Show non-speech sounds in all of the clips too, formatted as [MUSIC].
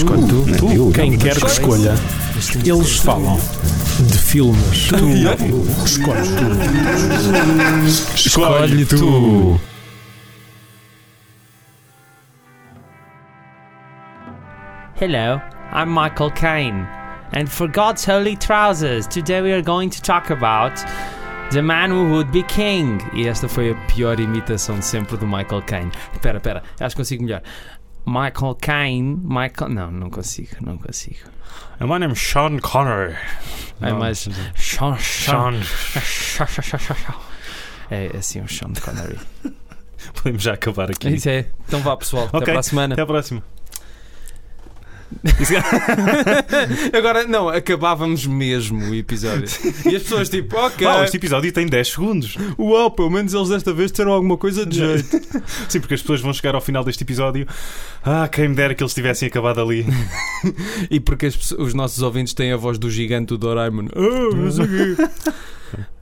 Escolhe tu. Tu, tu. quem quer que escolha, eles falam de filmes. Tu, escolhe tu. Escolhe tu. Hello, I'm Michael Caine, and for God's holy trousers, today we are going to talk about The Man Who Would Be King. E esta foi a pior imitação de sempre do Michael Caine. Espera, espera, acho que consigo melhor. Michael Caine, Michael. Não, não consigo, não consigo. And my name is Sean Connery. É mais. Sean, Sean. Sean. É assim, o Sean Connery. [LAUGHS] Podemos já acabar aqui. Isso é. Então vá, pessoal. Até Ok, para a semana. Até à próxima. [LAUGHS] Agora, não, acabávamos mesmo o episódio. E as pessoas, tipo, ok. Uau, este episódio tem 10 segundos. Uau, pelo menos eles desta vez disseram alguma coisa de jeito. [LAUGHS] Sim, porque as pessoas vão chegar ao final deste episódio. Ah, quem me dera que eles tivessem acabado ali. [LAUGHS] E porque as os nossos ouvintes têm a voz do gigante do Doraemon. Não sei o quê.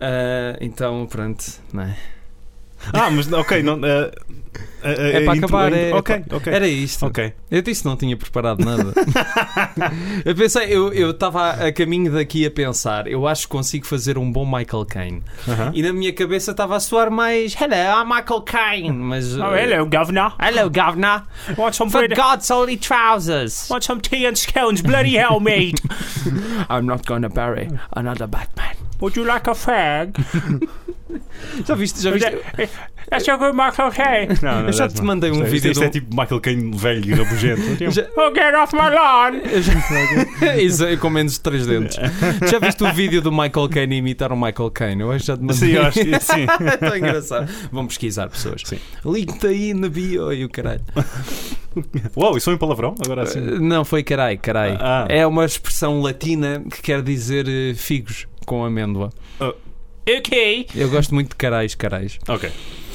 Ah, então, pronto, não é? Ah, mas ok, não. ah, É ah, para acabar, é- Ok, ok. Era isto. Ok. Eu disse que não tinha preparado nada. [LAUGHS] eu pensei, eu estava a caminho daqui a pensar, eu acho que consigo fazer um bom Michael Caine. Aham. E na minha cabeça estava a soar mais Hello, I'm Michael Caine. Mas, Oh, uh, governor. Hello, governor. Want some For God's holy trousers. Want some tea and scones? Bloody hell, mate. [LAUGHS] I'm not gonna bury another Batman. Would you like a fag? [LAUGHS] Já viste? Já viste? That's a good Michael Caine. [LAUGHS] Não, Eu já te mandei um é- vídeo Isto é um- tipo Michael Caine velho e rabugento. [LAUGHS] Já- Oh, get off my lawn! Isso é com menos de três dentes. Já viste o vídeo do Michael Caine imitar o Michael Caine? Eu acho que já te mandei. Sim, eu acho que sim. é tão engraçado. Vão pesquisar pessoas. Sim. Link aí na bio e o caralho. Uau, isso foi um palavrão? Agora assim. Uh, Não, foi carai, carai. Ah. É uma expressão latina que quer dizer uh, figos com amêndoa. Oh. Ok. Eu gosto muito de carais, carais. Ok.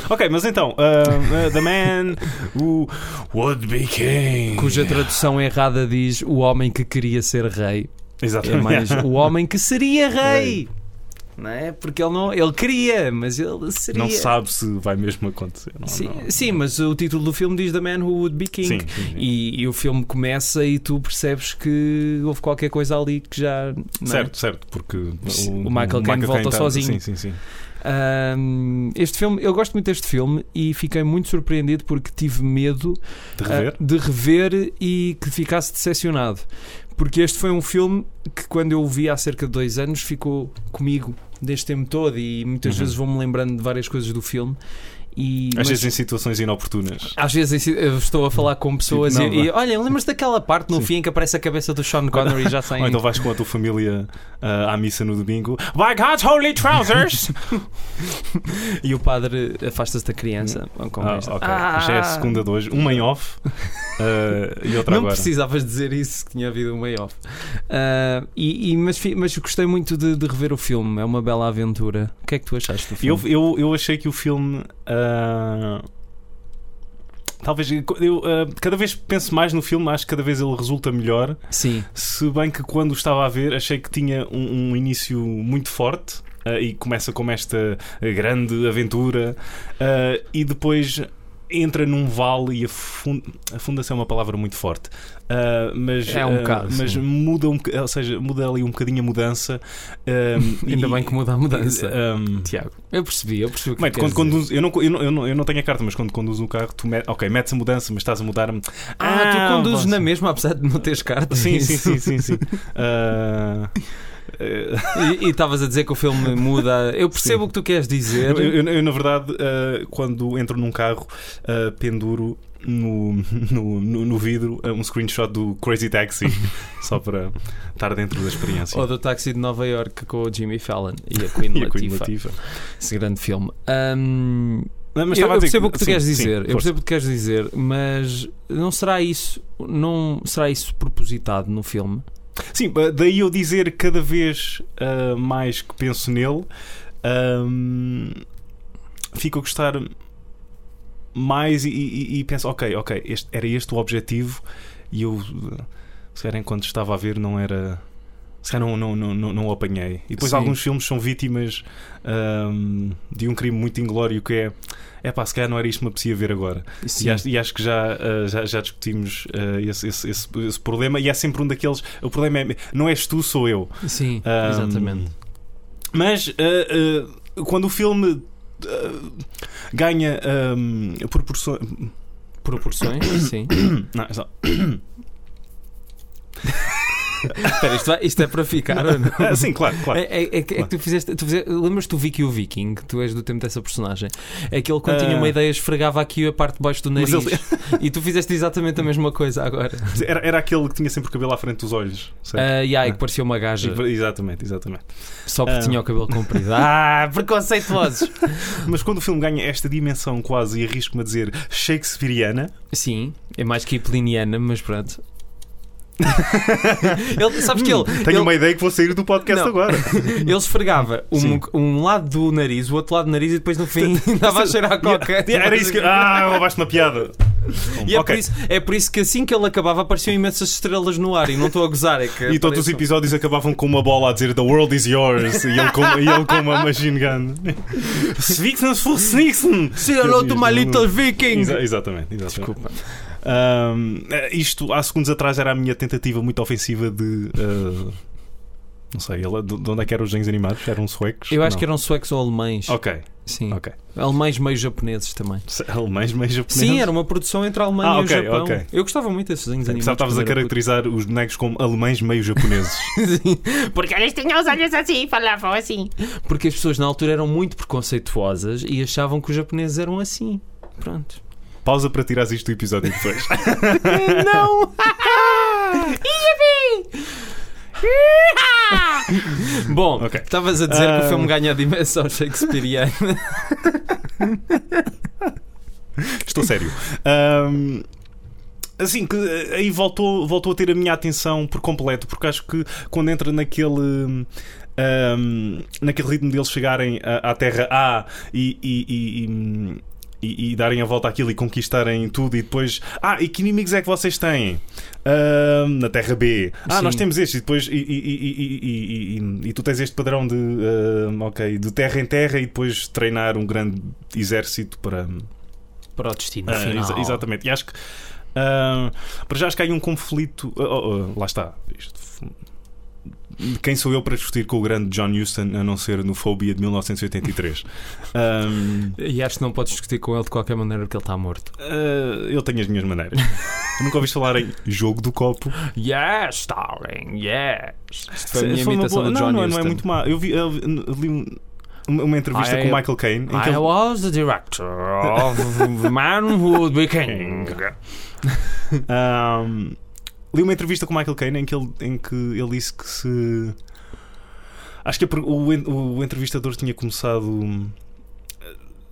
Ok, mas então, uh, uh, The Man Who Would Be King. Cuja tradução errada diz o homem que queria ser rei. É Exatamente. mais o homem que seria rei. Não é? Porque ele não. Ele queria, mas ele seria. Não sabe se vai mesmo acontecer. Não, Sim, não. sim, mas o título do filme diz The Man Who Would Be King. Sim, sim, sim. E, e o filme começa e tu percebes que houve qualquer coisa ali que já. não é? Certo, certo, porque o, O Michael Caine volta tá- sozinho. Sim, sim, sim. Ahm, este filme, eu gosto muito deste filme e fiquei muito surpreendido porque tive medo De rever? ah, de rever e que ficasse decepcionado. Porque este foi um filme que, quando eu o vi há cerca de dois anos, ficou comigo deste tempo todo e muitas Uhum. vezes vou-me lembrando de várias coisas do filme. E, Às mas- vezes em situações inoportunas. às vezes eu estou a falar com pessoas Não, e, e olha, lembras daquela parte no Sim. fim em que aparece a cabeça do Sean Connery já [LAUGHS] sem. Ou então vais com a tua família ah, à missa no domingo. By God's holy trousers! [LAUGHS] E o padre afasta-se da criança. como ah, esta. ok. Ah! Já é a segunda de hoje. Uma em off ah, e outra Não agora. precisavas dizer isso que tinha havido um mayoff. Uh, e, e- mas, mas gostei muito de, de rever o filme. É uma bela aventura. O que é que tu achaste do Eu, filme? eu, eu achei que o filme. Ah, talvez. Eu, ah, cada vez penso mais no filme, acho que cada vez ele resulta melhor. Sim, Se bem que quando estava a ver, achei que tinha um, um início muito forte. ah, e começa como esta grande aventura. e depois entra num vale e afunda, afunda-se é uma palavra muito forte. Ah, mas, É um ah, bocado, mas sim. muda um, ou seja, muda ali um bocadinho a mudança. ah, [LAUGHS] ainda e- bem que muda a mudança. ah, Tiago, eu percebi, eu percebi o que quando conduz, eu, não, eu, não, eu, não, eu não tenho a carta, mas quando conduz um carro, tu met, ok, metes a mudança, mas estás a mudar. Ah, tu conduzes na mesma, apesar de não teres carta. Sim, sim, Isso. sim, sim, sim. [LAUGHS] Ah, eh, E e estavas a dizer que o filme muda. Eu percebo Sim. o que tu queres dizer. eu, eu- eu, na verdade, ah, quando entro num carro, ah, penduro no, no, no, vidro um screenshot do Crazy Taxi, [LAUGHS] só para estar dentro da experiência. Ou do táxi de Nova York com o Jimmy Fallon e a [LAUGHS] Queen E a Queen Latifah. Esse grande filme. Não, mas eu, eu percebo o que tu sim, queres sim, dizer, eu força. percebo o que queres dizer, mas não será isso, não será isso propositado no filme? Sim, ah, daí eu dizer cada vez ah, mais que penso nele, ahm, fico a gostar mais e, e- e penso, ok, ok, este- era este o objetivo e eu, se calhar, enquanto estava a ver, não era. Se calhar não, não, não, não, não o apanhei. E depois Sim. alguns filmes são vítimas ahm, de um crime muito inglório que é. É pá, se calhar não era isto que me apetecia ver agora. E acho, e acho que já, ah, já, já discutimos ah, esse, esse, esse, esse problema. E é sempre um daqueles. O problema é. Não és tu, sou eu. Sim, Ahm, exatamente. Mas ah, quando o filme ganha ahm, proporções. Proporções, sim. Não, só- [LAUGHS] Espera, isto, vai- isto é para ficar ou não? Ah, sim, claro, claro. É, é- é que- é que tu fizeste. Tu fizeste Lembras-te do Vicky o Viking? Tu és do tempo dessa personagem. É que ele, quando tinha Ah. uma ideia, esfregava aqui a parte de baixo do nariz. ele- E tu fizeste exatamente a mesma coisa agora. Era, era aquele que tinha sempre o cabelo à frente dos olhos. certo? Ah, e que parecia uma gaja. Exatamente, exatamente. Só porque Ah. tinha o cabelo comprido. [LAUGHS] Ah, preconceituosos! Mas quando o filme ganha esta dimensão quase, e arrisco-me a dizer, shakespeariana, Sim, é mais que hipliniana, mas pronto. [LAUGHS] ele, sabes que ele, tenho ele, uma ideia que vou sair do podcast Não. agora. [LAUGHS] ele esfregava um, um lado do nariz, o outro lado do nariz e depois no fim [LAUGHS] dava a cheirar a coca. Era isso que. Ah, roubaste uma piada. E é, Ok. por isso, é por isso que assim que ele acabava apareciam imensas estrelas no ar e não estou a gozar. É que E todos os episódios acabavam com uma bola a dizer The world is yours e ele com, e ele com uma machine gun. Svixen for Snixen! Say hello to my little viking! Exa- exatamente, exatamente. Desculpa. Eh, isto há segundos atrás era a minha tentativa muito ofensiva de. ah, não sei, ele- de de onde é que eram os desenhos animados? Eram suecos? Eu acho Não. que eram suecos ou alemães. Ok, Sim. ok. Alemães meio japoneses também. Alemães, meio japoneses. Sim, era uma produção entre a Alemanha Ah, e ok, o Japão. ok. Eu gostava muito desses desenhos animados. Pensava que estavas a caracterizar os bonecos como alemães meio japoneses. [LAUGHS] Porque eles tinham os olhos assim e falavam assim. Porque as pessoas na altura eram muito preconceituosas e achavam que os japoneses eram assim. Pronto. Pausa para tirares isto do episódio depois. [LAUGHS] Não! Bom, Ok. estavas a dizer que Ah. o filme ganha a dimensão shakespeariana. [LAUGHS] Estou sério. Ahm, assim, que eh, aí voltou, voltou a ter a minha atenção por completo, porque acho que quando entra naquele. ahm, naquele ritmo deles chegarem à, à Terra A e, e- e- e- e- darem a volta àquilo e conquistarem tudo e depois. Ah, e que inimigos é que vocês têm? Ahm, na Terra B. Ah, Sim. nós temos este e depois. E, e- e- tu tens este padrão de. ahm, ok, de terra em terra e depois treinar um grande exército para. Para o destino Ah, final. exa- exatamente. E acho que ah, para já acho que há aí um conflito. ah, oh, oh, lá está. Isto Quem sou eu para discutir com o grande John Huston a não ser no Phobia de 1983? [LAUGHS] Ahm, E acho que não podes discutir com ele de qualquer maneira porque ele está morto. ah, eu tenho as minhas maneiras. [LAUGHS] Nunca ouvi falar em jogo do copo. Yes, darling, yes. Isto foi a minha Foi imitação boa- não, John não, é- não é Huston. muito má. Eu vi, eu li um- uma entrevista I- com o Michael Caine em que I ele- was the director of [LAUGHS] The Man Who Would Be King. Ahm, li uma entrevista com o Michael Caine em que ele, em que ele disse que se. Acho que o, o entrevistador tinha começado. hum,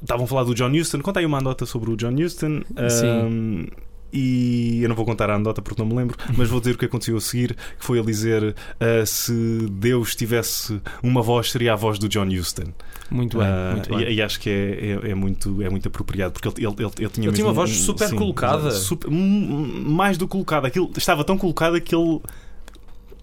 Estavam a falar do John Huston. Conta aí uma anedota sobre o John Huston. ahm, E eu não vou contar a anedota porque não me lembro, mas vou dizer o que aconteceu a seguir: que foi ele dizer ah, se Deus tivesse uma voz, seria a voz do John Huston. Muito bem, Ah, muito bem. E, e acho que é, é, é muito, é muito apropriado porque ele, ele, ele, ele tinha Ele tinha uma voz super sim, colocada. super- mais do que colocada. Aquilo estava tão colocada que ele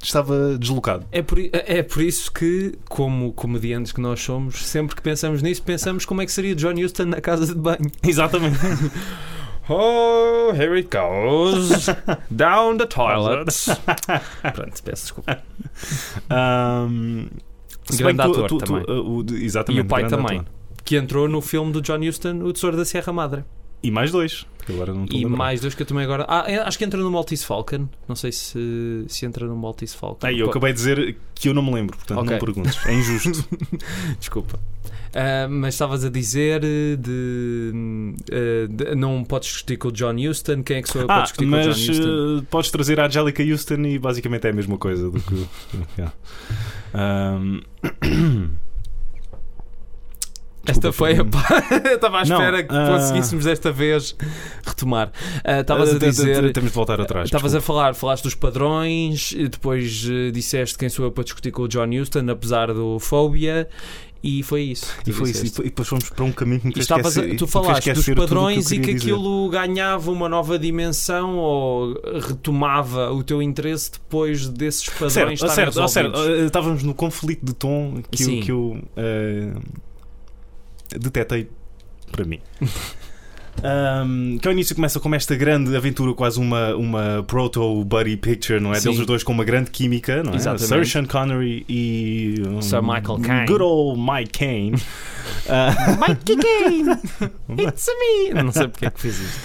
estava deslocado. É por, i- é por isso que, como comediantes que nós somos, sempre que pensamos nisso, pensamos como é que seria John Huston na casa de banho. Exatamente. [LAUGHS] Oh, here it goes. [LAUGHS] Down the toilet. [LAUGHS] Pronto, peço desculpa. Se Grande que ator também. uh, o de- exatamente, E o pai também. ator. Que entrou no filme do John Huston, O Tesouro da Serra Madre. E mais dois. Agora não E mais dois que eu também agora. Ah, é- acho que entra no Maltese Falcon. Não sei se, se entra no Maltese Falcon. Ah, eu acabei de dizer que eu não me lembro, portanto Ok. não perguntes. É injusto. [LAUGHS] Desculpa. Ah, mas estavas a dizer eh, de, eh, de- Não podes discutir com o John Huston. Quem é que sou eu para ah, discutir com o mas John Huston? uh, podes trazer a Angelica Houston e basicamente é a mesma coisa do que. yeah. Ahm, [COUGHS] Esta foi a. [LAUGHS] Eu estava à espera que ah. conseguíssemos desta vez retomar. Ah, Estavas a Uh, dizer. Temos de voltar atrás. Estavas a falar, falaste dos padrões, e depois eh, disseste quem sou eu para discutir com o John Huston, apesar do Fobia, e foi isso. E foi isso. E depois fomos para um caminho que estavas a- esquecer- tu falaste dos o que padrões e que dizer. aquilo ganhava uma nova dimensão ou retomava o teu interesse depois desses padrões Certo, estarem certo, ah, certo. resolvidos. Uh, Estávamos no conflito de tom que Sim. eu, que eu uh, detetei para mim. [LAUGHS] Um, que ao início começa como esta grande aventura, quase uma, uma proto-buddy picture, não é? Sim. Deles os dois com uma grande química, não é? Exatamente. Sir Sean Connery e um, Sir Michael Caine. Good old Mike Caine. Uh, Mikey Kane! It's me! Eu não sei porque é que fiz isto.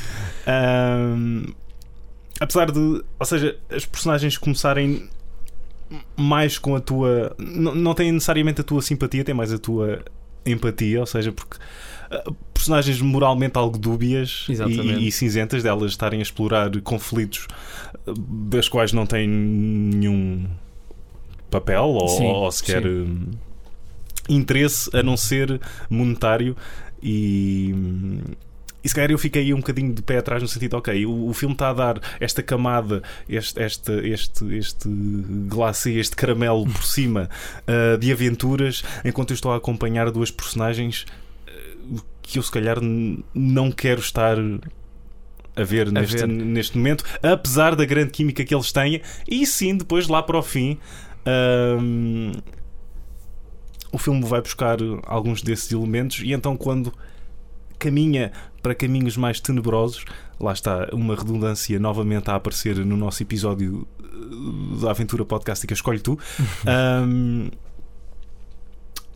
Um, apesar de, ou seja, as personagens começarem mais com a tua. Não, não têm necessariamente a tua simpatia, têm mais a tua empatia, ou seja, porque personagens moralmente algo dúbias e, e cinzentas delas estarem a explorar conflitos uh, das quais não têm nenhum papel ou, Sim, ou sequer sim. um, interesse a não ser monetário e. E se calhar eu fiquei aí um bocadinho de pé atrás no sentido, ok, o, o filme está a dar esta camada, este, este, este, este glacê, este caramelo por cima uh, de aventuras, enquanto eu estou a acompanhar duas personagens que eu se calhar não quero estar a ver, neste, ver. neste momento, apesar da grande química que eles têm, e sim, depois lá para o fim. um, o filme vai buscar alguns desses elementos e então quando caminha para caminhos mais tenebrosos, lá está uma redundância novamente a aparecer no nosso episódio uh, da Aventura Podcastica Escolhe Tu. [LAUGHS] Um,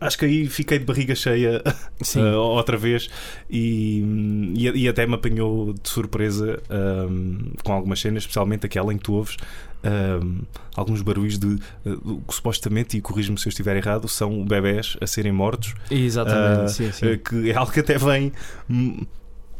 acho que aí fiquei de barriga cheia [LAUGHS] uh, outra vez e, e, e até me apanhou de surpresa um, com algumas cenas, especialmente aquela em que tu ouves um, alguns barulhos de uh, que supostamente, e corrijo-me se eu estiver errado, são bebés a serem mortos, Exatamente, Ah, sim, sim. uh, que é algo que até vem.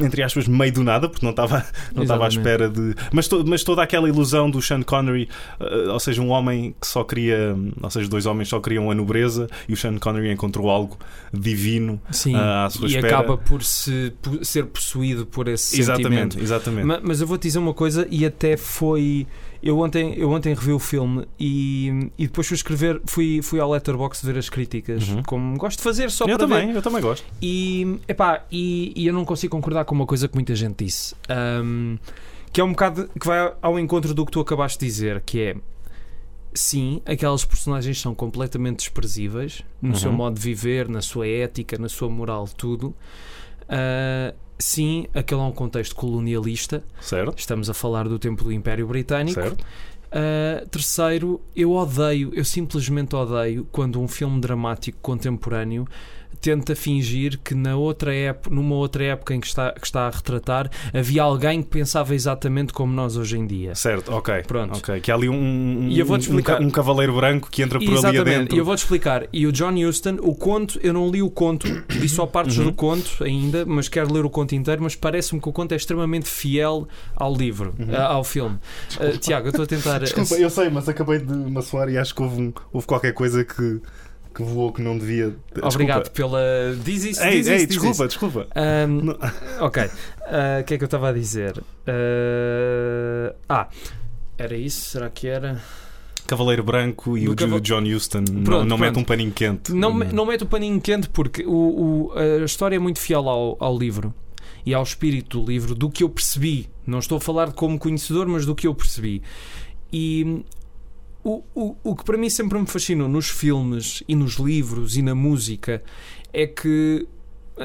Entre aspas, meio do nada, porque não estava não estava à Exatamente. espera de. Mas, to- mas toda aquela ilusão do Sean Connery, uh, ou seja, um homem que só queria. Ou seja, dois homens só queriam a nobreza e o Sean Connery encontrou algo divino Sim, ah, à sua e espera. acaba por se, por ser possuído por esse sentimento. Exatamente, exatamente. Ma- Mas eu vou-te dizer uma coisa, e até foi. Eu ontem, eu ontem revi o filme e, e depois fui escrever, fui, fui ao Letterboxd ver as críticas, Uhum. como gosto de fazer só eu para ver. também, eu também gosto. E, epá, e, e eu não consigo concordar com uma coisa que muita gente disse. Ahm, que é um bocado que vai ao encontro do que tu acabaste de dizer, que é sim, aquelas personagens são completamente desprezíveis no Uhum. seu modo de viver, na sua ética, na sua moral, tudo. Ah, sim, aquele é um contexto colonialista. Certo? Estamos a falar do tempo do Império Britânico. Certo? Uh, terceiro, eu odeio, eu simplesmente odeio quando um filme dramático contemporâneo tenta fingir que na outra época, numa outra época em que está, que está a retratar havia alguém que pensava exatamente como nós hoje em dia. Certo, ok. Pronto. Ok, que há ali um, um, E eu vou-te um ca- explicar. um cavaleiro branco que entra por ali Exatamente, adentro. e eu vou-te explicar. E o John Huston, o conto, eu não li o conto, li só partes Uhum. do conto ainda, mas quero ler o conto inteiro. Mas parece-me que o conto é extremamente fiel ao livro, Uhum. ao filme. Ah, Tiago, eu estou a tentar. [LAUGHS] Desculpa, eu sei, mas acabei de me assoar e acho que houve, um- houve qualquer coisa que, que voou que não devia. Obrigado Desculpa. pela. Diz isso, Ei, diz ei, isso, diz desculpa, isso. desculpa. Ahm, Não. [LAUGHS] ok. Ah, O que é que eu estava a dizer? Ah, ah, era isso? Será que era? Cavaleiro Branco e Do o cava- John Huston não, Pronto, não mete pronto. um paninho quente. Não, não mete o paninho quente porque o, o- a história é muito fiel ao, ao livro e ao espírito do livro, do que eu percebi. Não estou a falar como conhecedor, mas do que eu percebi. E o, o, o que para mim sempre me fascinou nos filmes e nos livros e na música é que,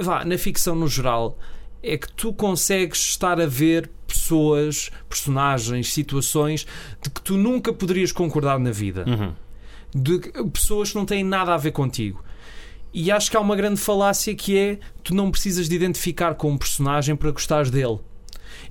vá, na ficção no geral, é que tu consegues estar a ver pessoas, personagens, situações de que tu nunca poderias concordar na vida Uhum. de pessoas que não têm nada a ver contigo. E acho que há uma grande falácia que é tu não precisas de identificar com um personagem para gostares dele.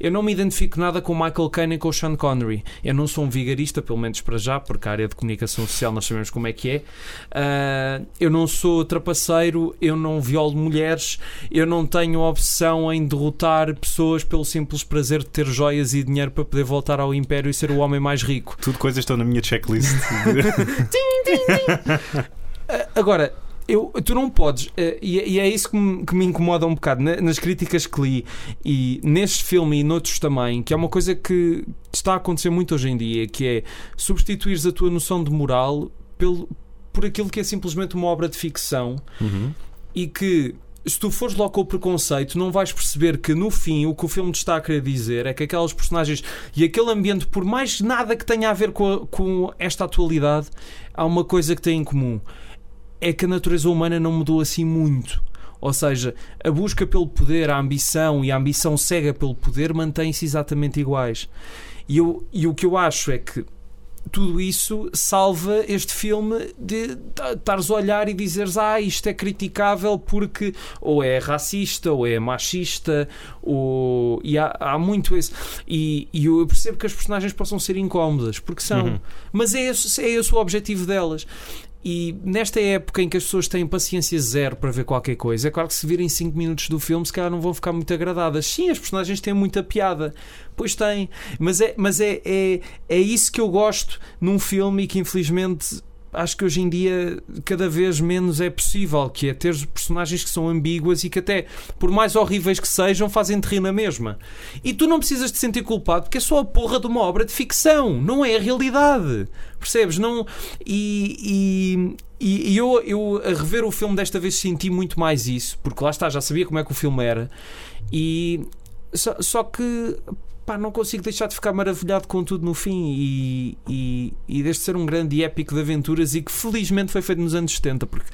Eu não me identifico nada com o Michael Caine e com o Sean Connery. Eu não sou um vigarista, pelo menos para já, porque a área de comunicação social nós sabemos como é que é. Ah, eu não sou trapaceiro, eu não violo mulheres, eu não tenho obsessão em derrotar pessoas pelo simples prazer de ter joias e dinheiro para poder voltar ao Império e ser o homem mais rico. Tudo coisas que estão na minha checklist. [LAUGHS] Ah, Agora, eu, tu não podes, eh, e, e é isso que me, que me incomoda um bocado na- nas críticas que li e neste filme e noutros também, que é uma coisa que está a acontecer muito hoje em dia, que é substituires a tua noção de moral pelo, por aquilo que é simplesmente uma obra de ficção Uhum. e que se tu fores logo com o preconceito, não vais perceber que no fim o que o filme te está a querer dizer é que aquelas personagens e aquele ambiente, por mais nada que tenha a ver com, a- com esta atualidade, há uma coisa que tem em comum: é que a natureza humana não mudou assim muito. Ou seja, a busca pelo poder, a ambição e a ambição cega pelo poder mantêm-se exatamente iguais. E, eu, e o que eu acho é que tudo isso salva este filme de ta- estares a olhar e dizeres ah, isto é criticável porque ou é racista ou é machista ou... e há, há muito esse e, e eu percebo que as personagens possam ser incómodas porque são, Uhum. mas é esse, é esse o objetivo delas e nesta época em que as pessoas têm paciência zero para ver qualquer coisa, é claro que se virem 5 minutos do filme, se calhar não vão ficar muito agradadas. Sim, as personagens têm muita piada, pois têm, mas é, mas é, é, é isso que eu gosto num filme e que infelizmente acho que hoje em dia cada vez menos é possível, que é ter personagens que são ambíguas e que até, por mais horríveis que sejam, fazem-te rir na mesma. E tu não precisas te sentir culpado porque é só a porra de uma obra de ficção, não é a realidade. Percebes? Não... E, e, e- e eu, eu, a rever o filme desta vez, senti muito mais isso, porque lá está, já sabia como é que o filme era. E só, só que pá, não consigo deixar de ficar maravilhado com tudo no fim e, e, e deste ser um grande épico de aventuras e que felizmente foi feito nos anos 70, porque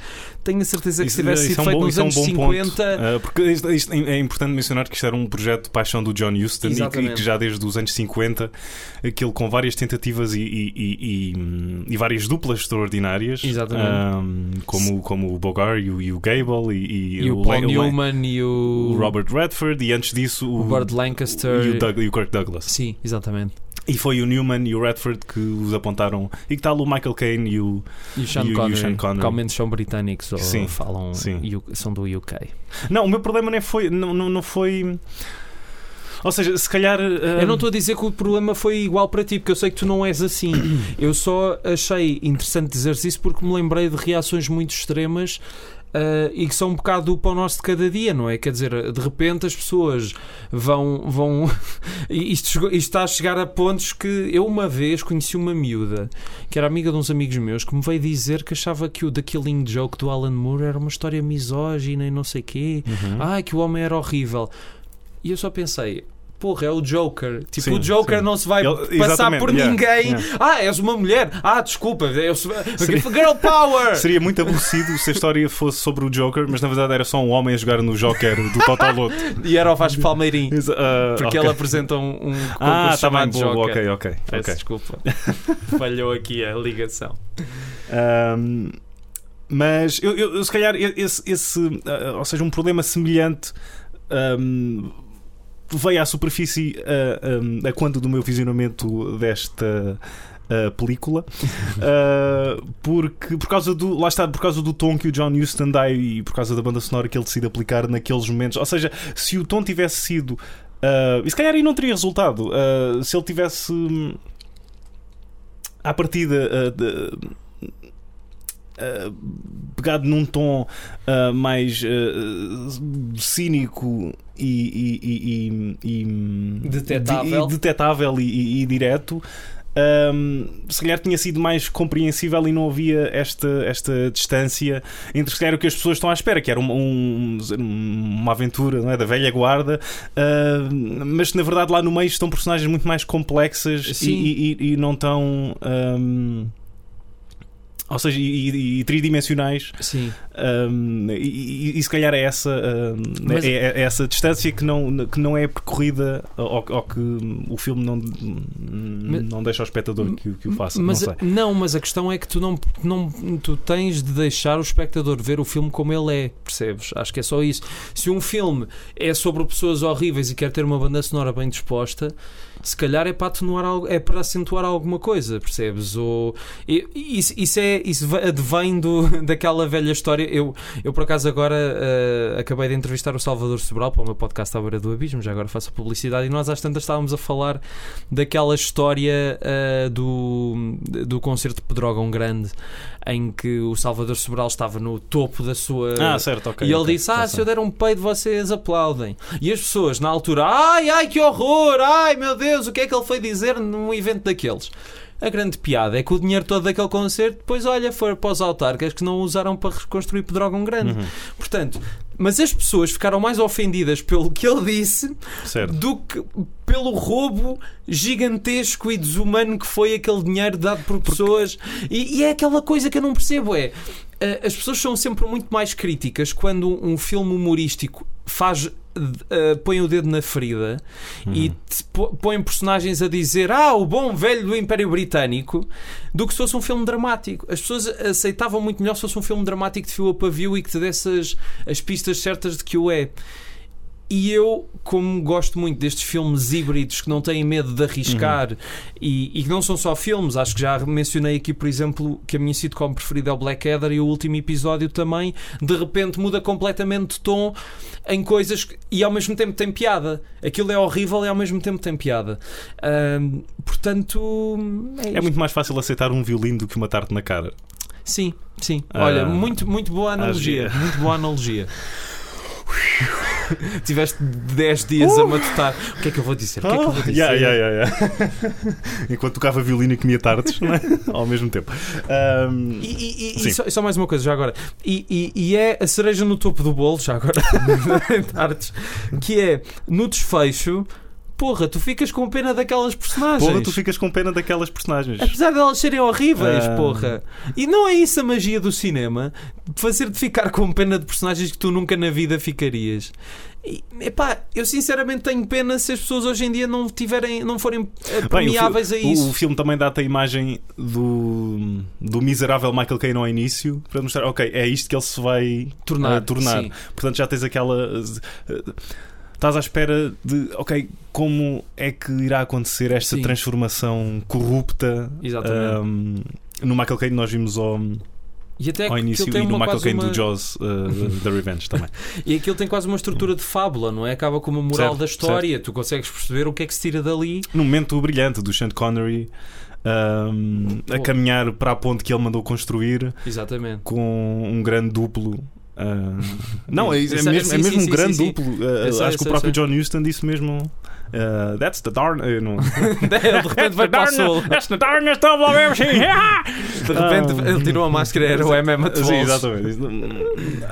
tenho a certeza que se tivesse sido isso é um feito bom, nos isso é um anos bom 50. ponto. Ah, porque isto, isto é importante mencionar que isto era um projeto de paixão do John Huston e que, e que já desde os anos 50, aquilo com várias tentativas e, e- várias duplas extraordinárias, Exatamente. ah, como, como o Bogart e o, o Gable e, E o Paul Newman e o o, Robert Redford e antes disso o o, Burt Lancaster. e o, Doug- e o Kirk Douglas. Sim, exatamente. E foi o Newman e o Redford que os apontaram. E que tal o Michael Caine e o. E o Sean E o- e o Connery, Sean Connery. que ao menos são britânicos ou Sim, falam sim. São do UK. Não, o meu problema nem foi. Não, não, não foi. Ou seja, se calhar. ah, Eu não estou a dizer que o problema foi igual para ti, porque eu sei que tu não és assim. [COUGHS] Eu só achei interessante dizeres isso porque me lembrei de reações muito extremas. Ah, e que são um bocado o pão nosso de cada dia, não é? Quer dizer, de repente as pessoas vão. vão [LAUGHS] isto, chegou- isto está a chegar a pontos que eu uma vez conheci uma miúda que era amiga de uns amigos meus que me veio dizer que achava que o The Killing Joke do Alan Moore era uma história misógina e não sei quê. Uhum. Ai, que o homem era horrível. E eu só pensei, porra, é o Joker. Tipo, Sim, o Joker sim. não se vai Ele- passar por yeah, ninguém. yeah. Ah, és uma mulher. Ah, desculpa. Eu sou... Seria- [LAUGHS] Girl Power! Seria muito aborrecido se a história fosse sobre o Joker, mas na verdade era só um homem a jogar no Joker do Total Loto. [LAUGHS] E era o Vasco Palmeirim. Ah, Porque ok. ele apresenta um, um Ah, tá bem, boa, Joker. ok, ok. Peço ok. desculpa. [LAUGHS] Falhou aqui a ligação. Ahm, mas eu, eu- se calhar esse, esse, ah, ou seja, um problema semelhante ahm, veio à superfície ah, ahm, a quando do meu visionamento desta ah, película. [LAUGHS] Ah, porque por causa do lá está por causa do tom que o John Huston dá e por causa da banda sonora que ele decide aplicar naqueles momentos. Ou seja se o tom tivesse sido ah, e se calhar aí não teria resultado ah, se ele tivesse hum, à partida ah, de- Uh, pegado num tom uh, mais uh, cínico e, e- e- e- Detetável. e, detetável e, direto. um, se calhar tinha sido mais compreensível e não havia esta, esta distância entre se calhar o que as pessoas estão à espera, que era um- um- uma aventura é, da velha guarda, uh, mas na verdade lá no meio estão personagens muito mais complexas e, e- e- e não tão. um, ou seja, e, e- e tridimensionais, Sim. um, e, e- se calhar é essa, um, é, é essa distância que não, que não é percorrida ou, ou que o filme não, não deixa ao espectador que, o- que o faça. Mas, não sei. não, mas a questão é que tu não, não tu tens de deixar o espectador ver o filme como ele é, percebes? Acho que é só isso. Se um filme é sobre pessoas horríveis e quer ter uma banda sonora bem disposta, se calhar é para atenuar algo, é para acentuar alguma coisa, percebes? Ou isso, isso é isso advém do, [LAUGHS] daquela velha história. Eu, eu por acaso agora eh, acabei de entrevistar o Salvador Sobral para o meu podcast à beira do abismo, já agora faço a publicidade e nós às tantas estávamos a falar daquela história eh, do, do concerto de Pedrógão Grande em que o Salvador Sobral estava no topo da sua Ah, certo, ok. e ele ok, disse: Ah, se eu der um peido, vocês aplaudem. E as pessoas, na altura, ai, ai, que horror, ai, meu Deus, o que é que ele foi dizer num evento daqueles? A grande piada é que o dinheiro todo daquele concerto, depois, olha, foi para os autarcas que não o usaram para reconstruir Pedrógão Grande. Uhum, Portanto, mas as pessoas ficaram mais ofendidas pelo que ele disse certo. do que pelo roubo gigantesco e desumano que foi aquele dinheiro dado por pessoas. E, e é aquela coisa que eu não percebo: é eh, as pessoas são sempre muito mais críticas quando um filme humorístico faz. Eh, põe o dedo na ferida e te po- põe personagens a dizer ah, o bom velho do Império Britânico do que se fosse um filme dramático. As pessoas aceitavam muito melhor se fosse um filme dramático de fio a pavio e que te desse as, as pistas certas de que o é. E eu, como gosto muito destes filmes híbridos que não têm medo de arriscar e, e que não são só filmes, acho que já mencionei aqui, por exemplo, que a minha sitcom preferida é o Blackadder e o último episódio também, de repente muda completamente de tom em coisas que, e ao mesmo tempo tem piada. Aquilo é horrível e ao mesmo tempo tem piada. Ahm, portanto, é, É muito mais fácil aceitar um violino do que uma tarte na cara. Sim, sim. Ah, Olha, muito, muito boa analogia. Muito boa analogia. [LAUGHS] [LAUGHS] Tiveste 10 dias a matutar. O que é que eu vou dizer? O que é que eu vou dizer? Yeah, yeah, yeah. [LAUGHS] Enquanto tocava violino e comia tartes não é? [LAUGHS] ao mesmo tempo. Ahm, E, e- e- só, só mais uma coisa, já agora. E, e- é a cereja no topo do bolo, já agora, tardes, que é no desfecho. Porra, tu ficas com pena daquelas personagens. Porra, tu ficas com pena daquelas personagens. Apesar de elas serem horríveis, Ah. porra. E não é isso a magia do cinema? Fazer-te ficar com pena de personagens que tu nunca na vida ficarias. E, epá, eu sinceramente tenho pena se as pessoas hoje em dia não tiverem, não forem eh, Bem, o a o, isso. o filme também dá-te a imagem do, do miserável Michael Caine ao início para mostrar, ok, é isto que ele se vai tornar. a tornar. sim. Portanto, já tens aquela. eh, Estás à espera de, ok, como é que irá acontecer esta Sim. transformação corrupta? Ahm, no Michael Caine nós vimos ao, E até ao início e no Michael Caine uma... do Jaws uh, [LAUGHS] da Revenge também. E aquilo tem quase uma estrutura de fábula, não é? Acaba com uma moral Certo, da história. Tu consegues perceber o que é que se tira dali. Num momento brilhante do Sean Connery ahm, a caminhar para a ponte que ele mandou construir Exatamente. com um grande duplo. Ah, não, é, é mesmo, é mesmo sim, um grande sim, sim. duplo. Ah, Eu sei, acho eu que o próprio sei. John Huston disse mesmo. ah, that's the darn. eh, não. [LAUGHS] de repente vai [LAUGHS] para o. That's the darnest all I've ever seen. [LAUGHS] De repente Ah. ele tirou a máscara era o MM Sim, exatamente.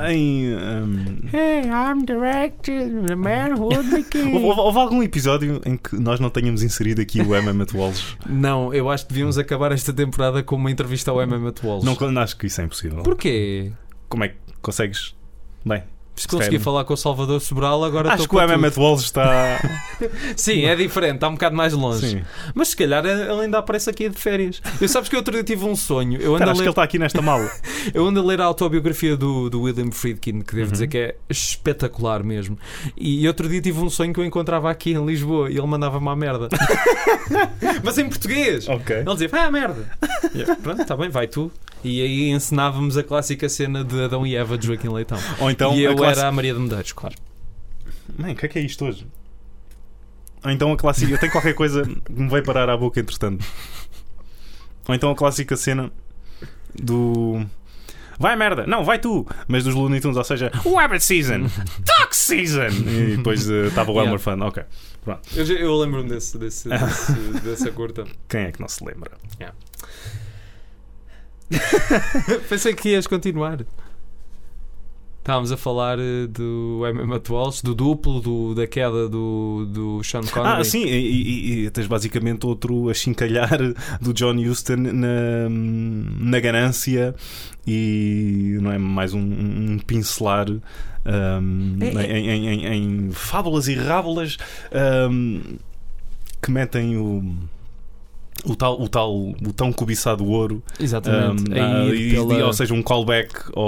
Em, ahm, Hey, I'm directed the man who would be king. houve, houve algum episódio em que nós não tenhamos inserido aqui o MM at Walls? Não, eu acho que devíamos acabar esta temporada com uma entrevista ao MM Atwalls. Não, acho que isso é impossível. Porquê? Como é que consegues? Bem, Se consegui Sério? falar com o Salvador Sobral, agora acho que o MM Walls está. [LAUGHS] Sim, é diferente, está um bocado mais longe. Sim. Mas se calhar ele ainda aparece aqui de férias. Eu sabes que outro dia tive um sonho. Eu ando, Espera, a acho que ler, ele está aqui nesta mala. [LAUGHS] eu ando a ler a autobiografia do, do William Friedkin, que devo Uhum. dizer que é espetacular mesmo. E outro dia tive um sonho que eu encontrava aqui em Lisboa e ele mandava-me à merda. [LAUGHS] Mas em português. ok. Ele dizia, ah, merda. Eu, Pronto, está bem, vai tu. E aí ensinávamos a clássica cena de Adão e Eva de Joaquim Leitão. Ou então. e a eu classe- era a Maria de Medeiros, claro. Mãe, o que é que é isto hoje? Ou então a clássica. Eu tenho qualquer coisa que me veio parar à boca entretanto. Ou então a clássica cena do. Vai merda, não, vai tu, mas dos Looney Tunes, ou seja, Rabbit Season, Talk Season. E depois eh, estava o Elmer Fun. Ok, Eu, já- eu lembro-me desse, desse, [LAUGHS] desse- dessa curta. quem é que não se lembra? [LAUGHS] Pensei que ias continuar. Estávamos a falar eh, do MM Atwalls, do duplo, do, da queda do, do Sean Connery. Ah, sim, e, e- e tens basicamente outro a chincalhar [LAUGHS] do John Huston na, na ganância e não é mais um, um pincelar um, É, é. Em, em- em- em fábulas e rábulas um, que metem o, o tal, o tal, o tão cobiçado ouro, Exatamente. um, ah, ir e- pela- e- ou seja, um callback ao,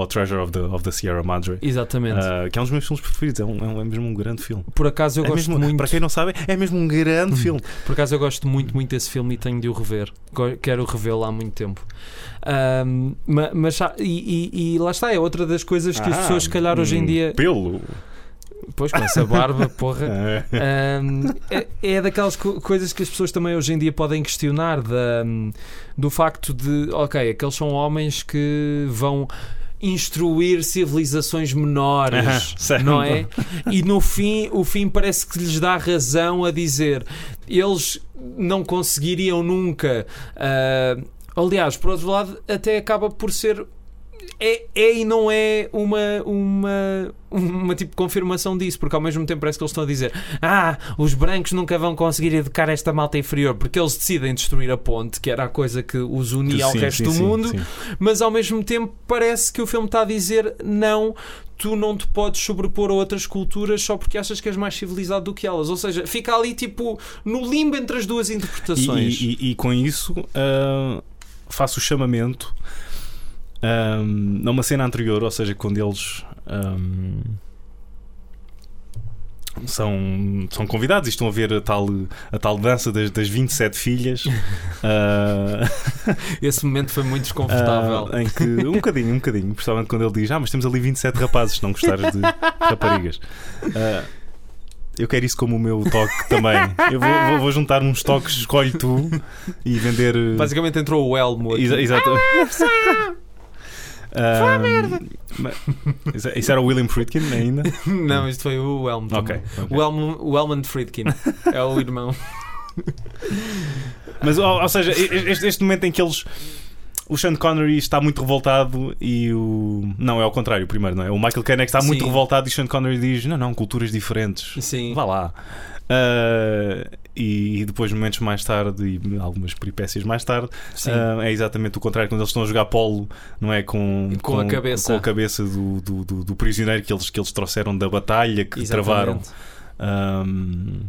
ao- Treasure of the, of the Sierra Madre, Exatamente. ah, que é um dos meus filmes preferidos. É, um, é, um- é mesmo um grande filme. Por acaso eu É gosto mesmo- muito. Para quem não sabe, é mesmo um grande filme. Por acaso eu gosto muito, muito desse filme e tenho de o rever. Quero revê-lo há muito tempo. Ahm, ma- mas, já- e, e- e lá está, é outra das coisas que as Ah, pessoas, se calhar, hoje em um dia. Pelo. Pois, com essa barba, porra. Ah, [LAUGHS] Ahm, é, é daquelas co- coisas que as pessoas também hoje em dia podem questionar da, do facto de, ok, aqueles são homens que vão instruir civilizações menores, certo. não é? E no fim, o fim parece que lhes dá razão a dizer eles não conseguiriam nunca. ah, aliás, por outro lado, até acaba por ser é, é e não é uma, uma, uma tipo de confirmação disso, porque ao mesmo tempo parece que eles estão a dizer ah, os brancos nunca vão conseguir educar esta malta inferior, porque eles decidem destruir a ponte, que era a coisa que os unia ao Sim, resto sim, do sim, mundo, mas ao mesmo tempo parece que o filme está a dizer não, tu não te podes sobrepor a outras culturas só porque achas que és mais civilizado do que elas. Ou seja, fica ali tipo no limbo entre as duas E, interpretações. e- e- e com isso ah, faço o chamamento ah, numa cena anterior, ou seja, quando eles ah, são, são convidados e estão a ver a tal, a tal dança das, das 27 filhas. [LAUGHS] ah, Esse momento foi muito desconfortável. Ah, em que, um bocadinho, um bocadinho, principalmente quando ele diz: Ah, mas temos ali 27 rapazes, se não gostares de raparigas. Ah, eu quero isso como o meu toque também. Eu vou, vou- vou juntar uns toques, escolhe tu e vender. Basicamente entrou o Elmo aqui. Exa. Ah, ma- isso- Isso era o William Friedkin ainda? [LAUGHS] Não, isto foi o Elmo. Ok. também. ok. O, Elmo o Elman Friedkin é o irmão. [LAUGHS] Mas, ou, ou seja, este, este momento em que eles. O Sean Connery está muito revoltado e o. Não, é ao contrário, primeiro, não é? O Michael Caine é que está muito Sim. revoltado e o Sean Connery diz: Não, não, culturas diferentes. Sim. Vá lá. Ah, e, e depois, momentos mais tarde, e algumas peripécias mais tarde, ah, é exatamente o contrário. Quando eles estão a jogar polo, não é? Com, Com a cabeça. com a cabeça do, do, do- do prisioneiro que eles, que eles trouxeram da batalha, que travaram. Exatamente. Um,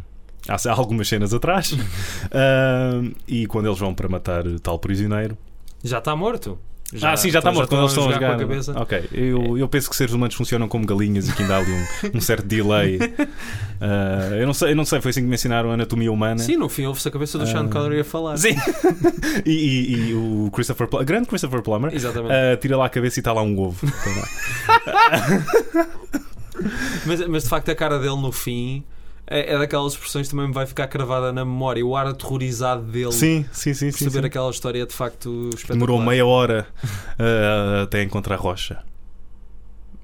há há algumas cenas atrás. Um, [LAUGHS] e quando eles vão para matar tal prisioneiro. Já está morto. Ah, sim, já está morto quando eles estão a jogar. com a cabeça. Ok, eu, eu penso que seres humanos funcionam como galinhas e que ainda há ali um, um certo delay. Uh, [LAUGHS] eu, não sei, eu não sei, foi assim que me ensinaram a anatomia humana. Sim, no fim ouve-se a cabeça do Sean Ah. Connery a falar. Sim. [LAUGHS] e, e- e o Christopher Plummer, grande Christopher Plummer, uh, tira lá a cabeça e está lá um ovo. [LAUGHS] Mas, mas de facto a cara dele no fim é, é daquelas expressões que também me vai ficar cravada na memória. O ar aterrorizado dele. sim, sim, sim. sim, Perceber sim. aquela história é de facto espetacular. Demorou meia hora uh, até encontrar rocha.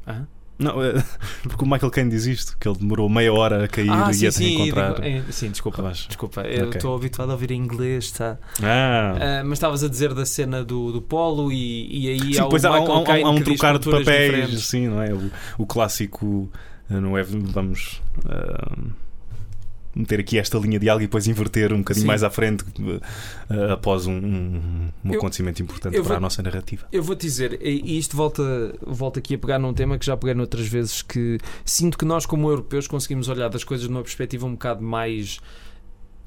Hã? Não, uh, [LAUGHS] porque o Michael Caine diz isto, que ele demorou meia hora a cair Ah, e sim, até sim, encontrar. digo- é, sim, desculpa. Rocha. Desculpa, eu estou habituado a ouvir em inglês, tá? Ah. Ah, mas estavas a dizer da cena do, do polo e, e aí Sim, há o depois há, Michael há- há- um trocar de papéis, diferentes. sim, não é? O, o clássico, uh, não é? Vamos uh, meter aqui esta linha de algo e depois inverter um bocadinho Sim. mais à frente uh, após um, um- um Eu- acontecimento importante para vou- a nossa narrativa. Eu vou-te dizer, e e isto volta, volta aqui a pegar num tema que já peguei noutras vezes, que sinto que nós, como europeus, conseguimos olhar das coisas numa perspectiva um bocado mais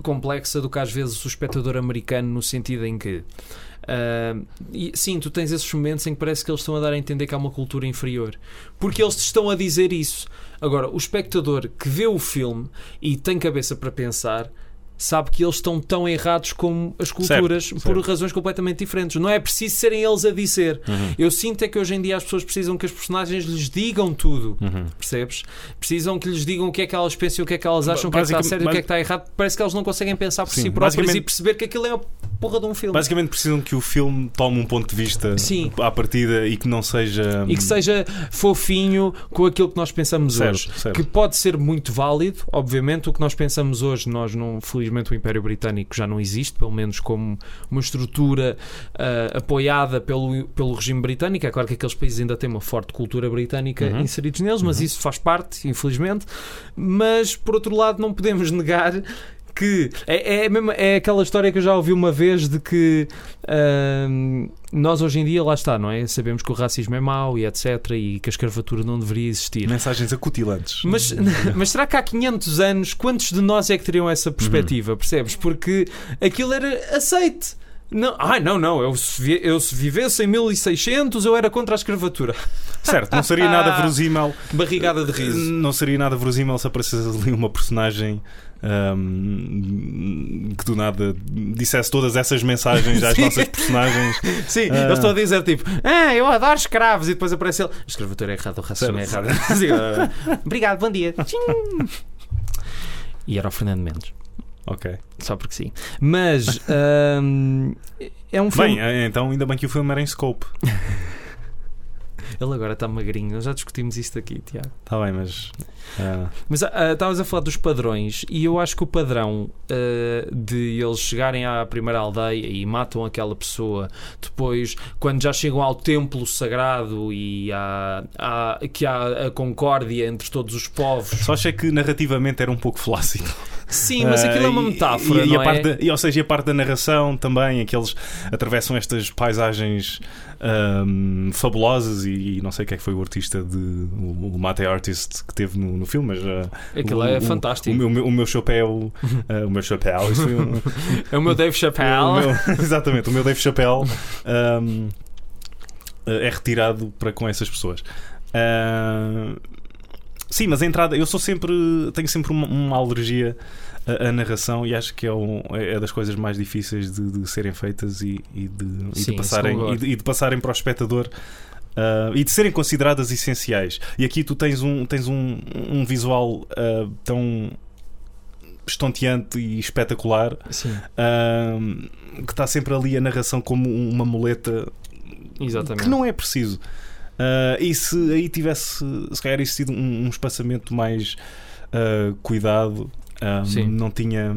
complexa do que às vezes o espectador americano, no sentido em que. ah, e, sim, tu tens esses momentos em que parece que eles estão a dar a entender que há uma cultura inferior. Porque eles te estão a dizer isso. Agora, o espectador que vê o filme e tem cabeça para pensar. Sabe que eles estão tão errados como as culturas por certo. razões completamente diferentes. Não é preciso serem eles a dizer. Uhum. Eu sinto é que hoje em dia as pessoas precisam que as personagens lhes digam tudo, Uhum. percebes? Precisam que lhes digam o que é que elas pensam, o que é que elas acham, o que é que está certo e o que é que está errado. Parece que elas não conseguem pensar por Sim, si próprias e perceber que aquilo é a porra de um filme. Basicamente precisam que o filme tome um ponto de vista Sim. à partida e que não seja. E que seja fofinho com aquilo que nós pensamos Certo, hoje. certo. Que pode ser muito válido, obviamente. O que nós pensamos hoje, nós não, felizmente, o Império Britânico já não existe, pelo menos como uma estrutura ah, apoiada pelo, pelo regime britânico. É claro que aqueles países ainda têm uma forte cultura britânica Uhum. inseridos neles, mas isso faz parte, infelizmente. Mas, por outro lado, não podemos negar que é, é, mesmo- é aquela história que eu já ouvi uma vez de que nós hoje em dia, lá está, não é? Sabemos que o racismo é mau e etc. e que a escravatura não deveria existir. Mensagens acutilantes. Mas, [LAUGHS] mas será que há 500 anos, quantos de nós é que teriam essa perspectiva? Percebes? Porque aquilo era aceite. Não, ai, não, não. Eu se, eu se vivesse em 1600, eu era contra a escravatura. [LAUGHS] Certo, não seria nada verosímil. Barrigada de riso. Não seria nada verosímil se aparecesse ali uma personagem ahm, que do nada dissesse todas essas mensagens às [LAUGHS] Sim. nossas personagens. Sim, Ah. eu estou a dizer tipo, ah, eu adoro escravos, e depois aparece ele, a escravatura é errada, o racismo é errado. [LAUGHS] Obrigado, bom dia. E era o Fernando Mendes, Ok. só porque sim. Mas ahm, [LAUGHS] é um filme. Bem, eh, então ainda bem que o filme era em scope. [LAUGHS] Ele agora está magrinho, nós já discutimos isto aqui, Tiago. Está bem, mas. ah, Mas ah, estavas a falar dos padrões e eu acho que o padrão ah, de eles chegarem à primeira aldeia e matam aquela pessoa, depois, quando já chegam ao templo sagrado e há, há- que há a concórdia entre todos os povos. só achei que narrativamente era um pouco flácido. Sim, mas aquilo é uma Ah, e- metáfora, e, e é? da- e, ou seja, e a parte da narração também, em que eles atravessam estas paisagens ahm, fabulosas e, e não sei o que é que foi o artista de o, o Mate Artist que teve no, no filme, mas ah, Aquilo o- é o- fantástico. O meu, o meu- chapéu, [LAUGHS] ah, o meu chapéu, um, [LAUGHS] É o meu Dave Chappelle. [LAUGHS] meu- exatamente, o meu Dave Chappelle ahm, é retirado para com essas pessoas. Ah, sim, mas a entrada, eu sou sempre, tenho sempre uma, uma alergia à, à narração e acho que é, um- é das coisas mais difíceis de, de serem feitas e, e de, e de Sim, isso passarem, e de, e de passarem para o espectador. ah, e de serem consideradas essenciais. E aqui tu tens um, tens um, um visual ah, tão estonteante e espetacular Ahm, que está sempre ali a narração como uma muleta exatamente. que não é preciso. E se aí tivesse, se calhar, existido um, um espaçamento mais cuidado, ah, Sim. não tinha.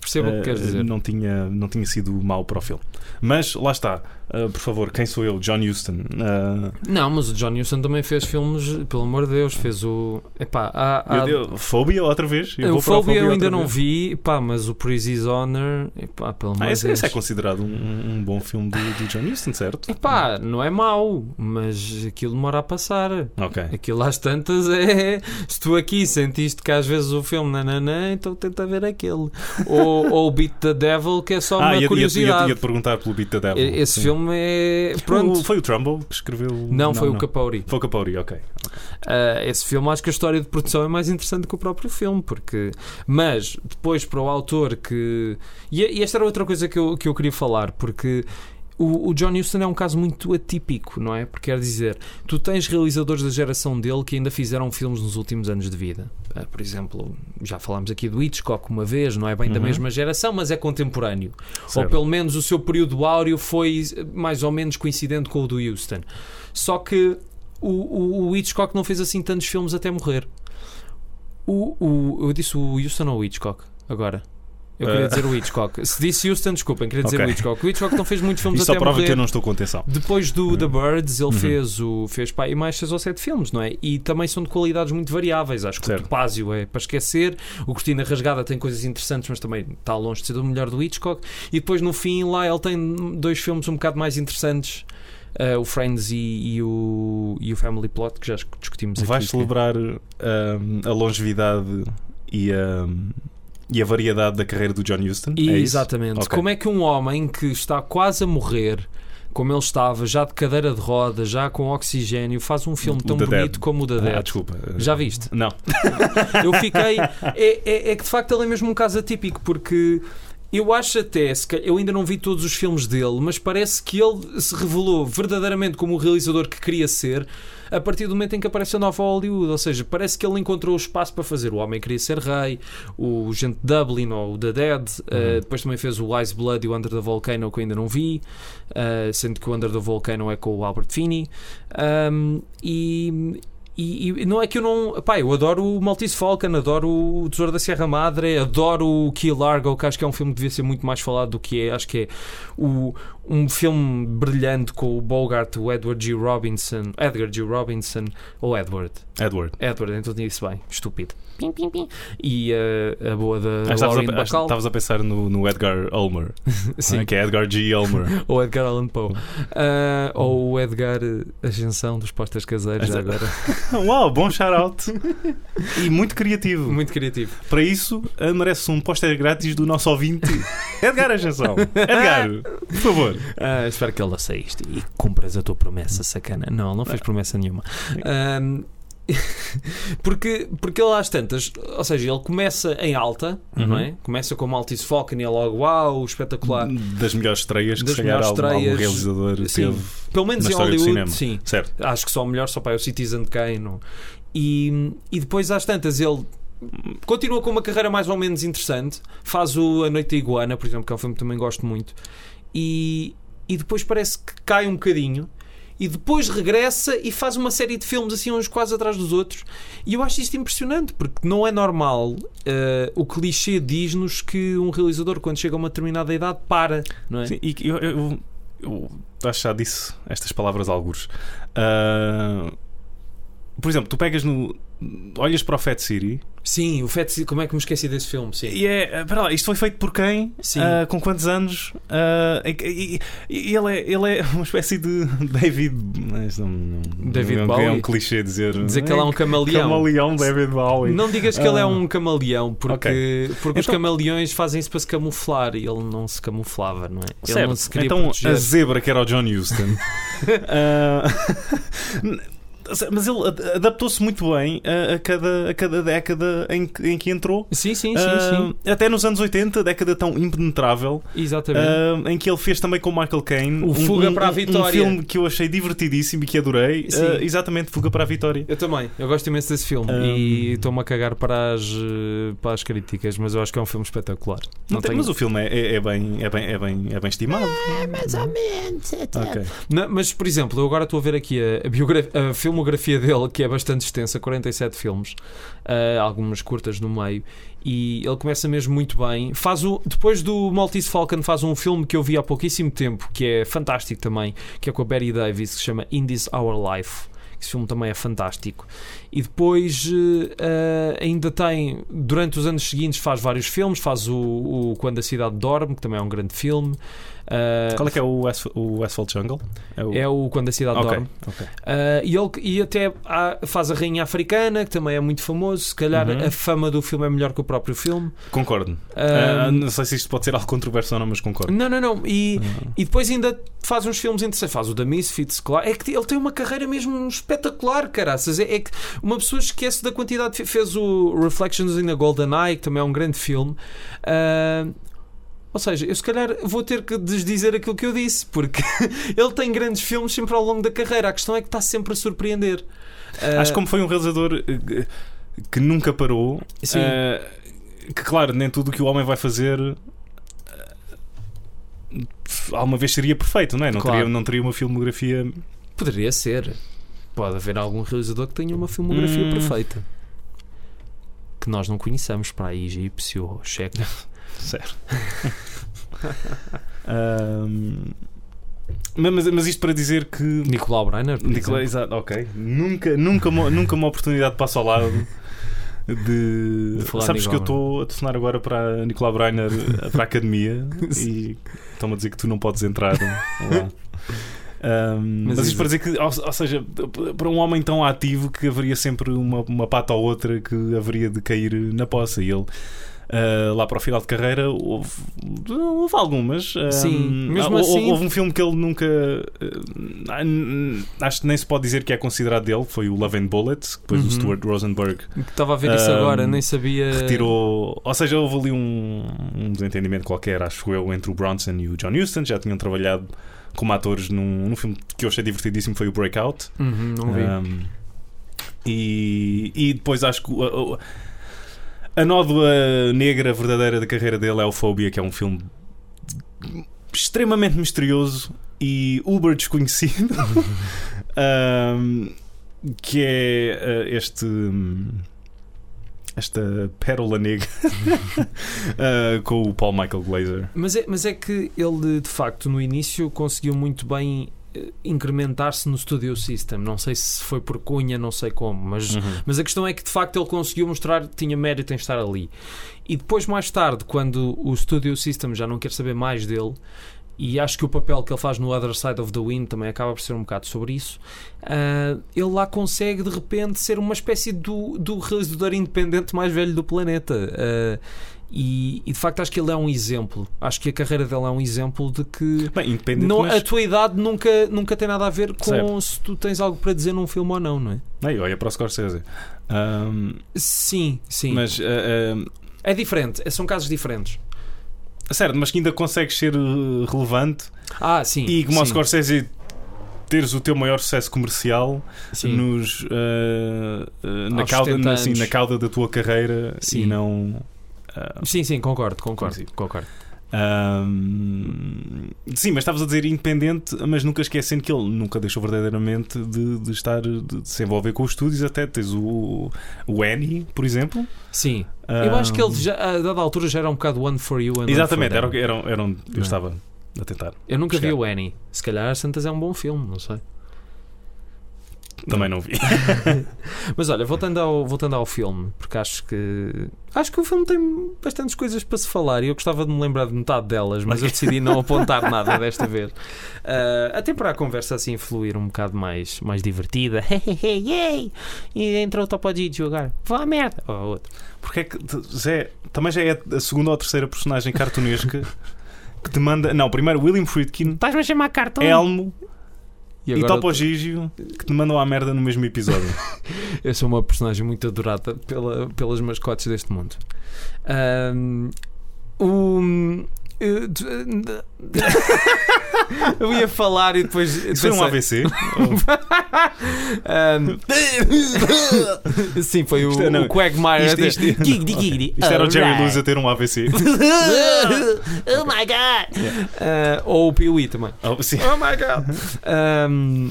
Percebo o que ah, queres dizer. Não tinha, não tinha sido mau para o filme. Mas lá está, Ah, por favor, quem sou eu? John Huston. Ah, Não, mas o John Huston também fez filmes, pelo amor de Deus, fez o. Epá, há, há... eu- eu- Fobia outra vez? Eu o Phobia eu ainda não vez. vi, pá, mas o Prisoner's Honor, epá, pelo amor Ah, de esse, Deus. esse é considerado um, um bom filme do, do John Huston, certo? Epá, não é mau, mas aquilo demora a passar. Ok. Aquilo às tantas é. Se tu aqui sentiste que às vezes o filme nananã, então tenta ver aquele. Ou, ou o Beat the Devil, que é só Ah, uma ia, ia, curiosidade. ia, ia te perguntar pelo Beat the Devil. Esse Sim. filme é. Pronto. O- foi o Trumbull que escreveu? Não, foi o Capauri. Foi o Capauri, ok. Ah, esse filme, acho que a história de produção é mais interessante que o próprio filme, porque. Mas, depois, para o autor que. E, e esta era outra coisa que eu, que eu queria falar, porque. O, o John Huston é um caso muito atípico, não é? Porque quer dizer, tu tens realizadores da geração dele que ainda fizeram filmes nos últimos anos de vida. Ah, por exemplo, já falámos aqui do Hitchcock uma vez, não é bem da Uhum. mesma geração, mas é contemporâneo. Ou Certo. pelo menos o seu período áureo foi mais ou menos coincidente com o do Houston. Só que o, o, o Hitchcock não fez assim tantos filmes até morrer. O, o, eu disse o Houston ou o Hitchcock? Agora. Eu queria Eh. dizer o Hitchcock. Se disse Houston, desculpem, queria dizer Ok. o Hitchcock. O Hitchcock não fez muitos filmes Isso só até prova morrer. que eu não estou com atenção. Depois do The Birds, ele Uhum. fez o fez pá, e mais 6 ou 7 filmes, não é? E também são de qualidades muito variáveis. Acho que Certo. o Topázio é para esquecer, o Cortina Rasgada tem coisas interessantes, mas também está longe de ser o melhor do Hitchcock. E depois no fim, lá ele tem dois filmes um bocado mais interessantes. eh, o Friends e, e o, e o Family Plot, que já discutimos aqui. Vais que- celebrar ahm, a longevidade e a, e a variedade da carreira do John Huston? E, é exatamente. Ok. Como é que um homem que está quase a morrer, como ele estava, já de cadeira de roda, já com oxigênio, faz um filme O tão bonito Dead. como o da Ah, Dead? desculpa. Já viste? Não. Eu fiquei. É, é- é que de facto ele é mesmo um caso atípico, porque eu acho até, eu ainda não vi todos os filmes dele, mas parece que ele se revelou verdadeiramente como o realizador que queria ser a partir do momento em que aparece a nova Hollywood. Ou seja, parece que ele encontrou o espaço para fazer O Homem Queria Ser Rei, o Gente de Dublin ou o The Dead. Uh, depois também fez o Wise Blood e o Under the Volcano, que eu ainda não vi, uh, sendo que o Under the Volcano é com o Albert Finney. Um, e. E, e não é que eu não. Pá, eu adoro o Maltese Falcon, adoro o Tesouro da Sierra Madre, adoro o Key Largo, que acho que é um filme que devia ser muito mais falado do que é. Acho que é o, um filme brilhante com o Bogart, o Edward G. Robinson, Edgar G. Robinson, ou Edward. Edward. Edward, então disse bem, estúpido. Pim, pim, pim. E a, a boa da Ah, Lauren a, Bacall. estavas a pensar no, no Edgar Ulmer, [LAUGHS] Sim. que é Edgar G. Ulmer. [LAUGHS] Ou Edgar Allan Poe. Ah, ou o Edgar Ascensão dos postas caseiros, já agora. [LAUGHS] Uau, bom shout-out. E muito criativo. Muito criativo. Para isso, merece um póster grátis do nosso ouvinte, Edgar Ascensão. Edgar, por favor. Ah, espero que ele isto e cumpras a tua promessa, sacana. Não, ele não fez promessa nenhuma. [LAUGHS] porque, porque ele às tantas, ou seja, ele começa em alta, Uhum. não é? Começa com Maltese Falcon e é logo uau, espetacular. Das melhores estreias que Das se calhar melhores algum, algum estreias, realizador sim. teve. Pelo menos em Hollywood, sim. Certo. Acho que só o melhor, só para o Citizen Kane. não? E, e depois às tantas ele continua com uma carreira mais ou menos interessante. Faz o A Noite da Iguana, por exemplo, que é um filme que também gosto muito. E, e depois parece que cai um bocadinho. E depois regressa e faz uma série de filmes assim, uns quase atrás dos outros. E eu acho isto impressionante, porque não é normal. eh, o clichê diz-nos que um realizador, quando chega a uma determinada idade, para, não é? Sim, e eu, eu, eu, eu acho já disse estas palavras algures. Ah, por exemplo, tu pegas no. Olhas para o Fat City Sim, o Fat City- como é que me esqueci desse filme? Sim. e é. Espera lá, isto foi feito por quem? Sim. Ah, com quantos anos? Ah, e, e- ele, é, ele é [LAUGHS] uma espécie de David. mas não- não- David é Bowie? É um clichê dizer. Dizer que ele é um camaleão. Camaleão David Bowie. Não digas que ele é Ah. um camaleão, porque, porque os Então- camaleões fazem isso para se camuflar e ele não se camuflava, não é? Ele Certo. não se queria então proteger. a zebra que era o John Huston [LAUGHS] Ah, [LAUGHS] mas ele ad- adaptou-se muito bem a, a cada, a cada década em, que- em que entrou Sim, sim, sim, Ah, sim. até nos anos 80 década tão impenetrável Exatamente. ah, em que ele fez também com Michael Caine O um- Fuga um, para a Vitória. um filme que eu achei divertidíssimo e que adorei Sim. Ah, exatamente Fuga para a Vitória Eu também, eu gosto imenso desse filme e estou-me a cagar para as, para as críticas, mas eu acho que é um filme espetacular. Não Não tem- tenho- mas o filme é, é- é bem, é, bem, é, bem, é bem estimado É mais ou menos. até. Ok. Não, mas, por exemplo, eu agora estou a ver aqui a, a biogra- a filmografia dele, que é bastante extensa, 47 filmes, ah, algumas curtas no meio, e ele começa mesmo muito bem. Faz o, depois do Maltese Falcon, faz um filme que eu vi há pouquíssimo tempo, que é fantástico também, que é com a Betty Davis, que se chama In This Our Life. Esse filme também é fantástico. E depois ah, ainda tem, durante os anos seguintes, faz vários filmes. Faz o, o Quando a Cidade Dorme, que também é um grande filme. Ah, qual é que é o, Asf- o Asphalt Jungle? é o Quando a Cidade Ok, Dorme. ok. Ah, e, ele, e até há- faz a Rainha Africana, que também é muito famoso. Se calhar Uhum. a fama do filme é melhor que o próprio filme. Concordo. Ah, não sei se isto pode ser algo controverso ou não, mas concordo. não, não, não. E, Ah. e depois ainda faz uns filmes interessantes. Faz o da Misfits, claro. É que ele tem uma carreira mesmo espetacular, caraças. É, é que uma pessoa esquece da quantidade. Fez o Reflections in the Golden Eye, que também é um grande filme. Ah, ou seja, eu se calhar vou ter que desdizer aquilo que eu disse, porque [LAUGHS] ele tem grandes filmes sempre ao longo da carreira. A questão é que está sempre a surpreender. Acho que como foi um realizador eh, que nunca parou, Sim. eh, que claro, nem tudo o que o homem vai fazer eh, alguma vez seria perfeito, não é? Não, Claro. teria, não teria uma filmografia. Poderia ser. Pode haver algum realizador que tenha uma filmografia Hum. perfeita. Que nós não conheçamos para aí, egípcio ou checo. [LAUGHS] Certo. [LAUGHS] Ahm, mas, mas isto para dizer que. Nicolau Breiner, Nicolau, exato, ok. Nunca, nunca, uma, nunca uma oportunidade passa ao lado de. De Sabes de que eu estou a telefonar agora para Nicolau Breiner, para a academia, [LAUGHS] e estão-me a dizer que tu não podes entrar [LAUGHS] lá. Ahm, Mas mas, isto para dizer que, ou, ou seja, para um homem tão ativo que haveria sempre uma, uma pata ou outra que haveria de cair na poça. E ele, ah, lá para o final de carreira, houve, houve algumas. ahm, Sim, mesmo houve, assim- houve um filme que ele nunca. ah, n- acho que nem se pode dizer que é considerado dele, foi o Love and Bullets, depois Uhum. o Stuart Rosenberg Estava a ver isso Ahm, agora, nem sabia. retirou. Ou seja, houve ali um, um desentendimento qualquer, acho eu, entre o Bronson e o John Huston. Já tinham trabalhado como atores num, num filme que eu achei divertidíssimo, foi o Breakout. Uhum, não vi. Um, e, e depois acho que o- o- a nódoa negra verdadeira da carreira dele é o Phobia, que é um filme extremamente misterioso e uber desconhecido. [LAUGHS] Um, que é uh, este. Esta pérola negra uh, [LAUGHS] com o Paul Michael Glazer. Mas, é, mas é que ele, de facto, no início conseguiu muito bem incrementar-se no Studio System. Não sei se foi por cunha, não sei como, mas, Uhum. mas a questão é que de facto ele conseguiu mostrar que tinha mérito em estar ali. E depois, mais tarde, quando o Studio System já não quer saber mais dele, e acho que o papel que ele faz no Other Side of the Wind também acaba por ser um bocado sobre isso. ah, ele lá consegue de repente ser uma espécie do, do realizador independente mais velho do planeta. Ah, e, e, de facto acho que ele é um exemplo. Acho que a carreira dele é um exemplo de que Bem, não, mas... a tua idade nunca, nunca tem nada a ver com Certo. se tu tens algo para dizer num filme ou não, não é? Ei, olha para o Scorsese. Ahm, Sim, sim. mas, ah, ah, É diferente, são casos diferentes. certo, mas que ainda consegues ser eh, relevante Ah, sim. e como o sim, Scorsese teres o teu maior sucesso comercial sim. nos, ah, na, cauda, 70 assim, na cauda da tua carreira Sim. e não. Ah, Sim, sim, concordo, concordo, Sim. concordo. Ahm, sim, mas estavas a dizer independente, mas nunca esquecendo que ele nunca deixou verdadeiramente de, de estar de, de se envolver com os estúdios. Até tens o, o Annie, por exemplo. Sim. Eu acho que ele Ahm, já, a dada altura já era um bocado one for you Exatamente, era, que- era, era onde eu estava a tentar. Eu nunca vi chegar. o Annie. Se calhar Santas é um bom filme, não sei. Também não vi. [LAUGHS] Mas olha, voltando ao, voltando ao filme, porque acho que acho que o filme tem bastantes coisas para se falar e eu gostava de me lembrar de metade delas, mas eu decidi não apontar nada desta vez. Ah, até para a conversa assim fluir um bocado mais, mais divertida. [LAUGHS] Yay! E entra o Topodígio agora. Vá à merda! Ou outro. Porque é que Zé, também já é a segunda ou terceira personagem cartunesca que te manda. Não, primeiro William Friedkin, Estás-me a chamar cartão? Elmo E e, agora Topo Gigio que te mandam à merda no mesmo episódio. [LAUGHS] eu sou uma personagem muito adorada pela, pelas mascotes deste mundo. O. eu- [LAUGHS] Eu ia falar e depois. Isso foi um AVC? Sim, foi o, Isto é- não, o Quagmire. isto- isto- Giggity, giggity. Isto era o Jerry. Lewis a ter um AVC. [LAUGHS] oh my god! Ah, ou o Pee-wee também. Oh, sim. Oh my god! [LAUGHS] Ahm,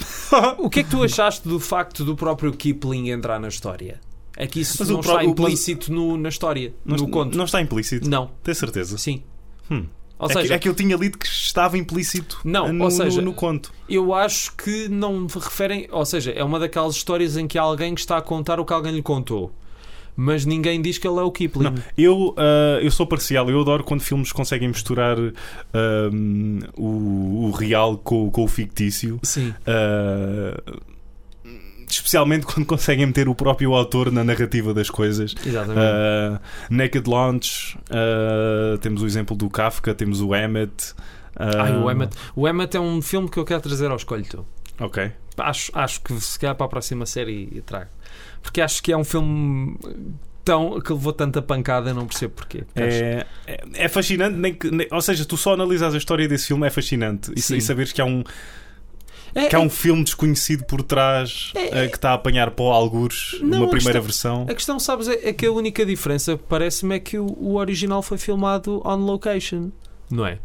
o que é que tu achaste do facto do próprio Kipling entrar na história? É que isso Mas não está implícito no- na história, Não, no conto. não está implícito. Não, Tens certeza? sim. Hum. Ou é, que, seja, é que eu tinha lido que estava implícito Não, no, ou seja- no, no conto. eu acho que não referem. Ou seja, é uma daquelas histórias em que alguém que está a contar o que alguém lhe contou. Mas ninguém diz que ele é o Kipling. Não, eu, ah, eu sou parcial, eu adoro quando filmes conseguem misturar ahm, o, o real com, com o fictício. Sim. Ah, especialmente quando conseguem meter o próprio autor na narrativa das coisas. Exatamente. Uh, Naked Launch, uh, temos o exemplo do Kafka, temos o Emmet. uh, Ai, o Emmet. O Emmet é um filme que eu quero trazer ao escolho tu. Ok. Acho, acho que se calhar para a próxima série trago. Porque acho que é um filme tão, que levou tanta pancada, não percebo porquê. É, é, é fascinante, nem que, nem- ou seja, tu só analisas a história desse filme é fascinante e, e saberes que há um, É, que há um filme desconhecido por trás É, uh, que está a apanhar pó algures Não, numa a primeira questão- versão. A questão, sabes, é, é que a única diferença parece-me é que o, o original foi filmado on location. Não é?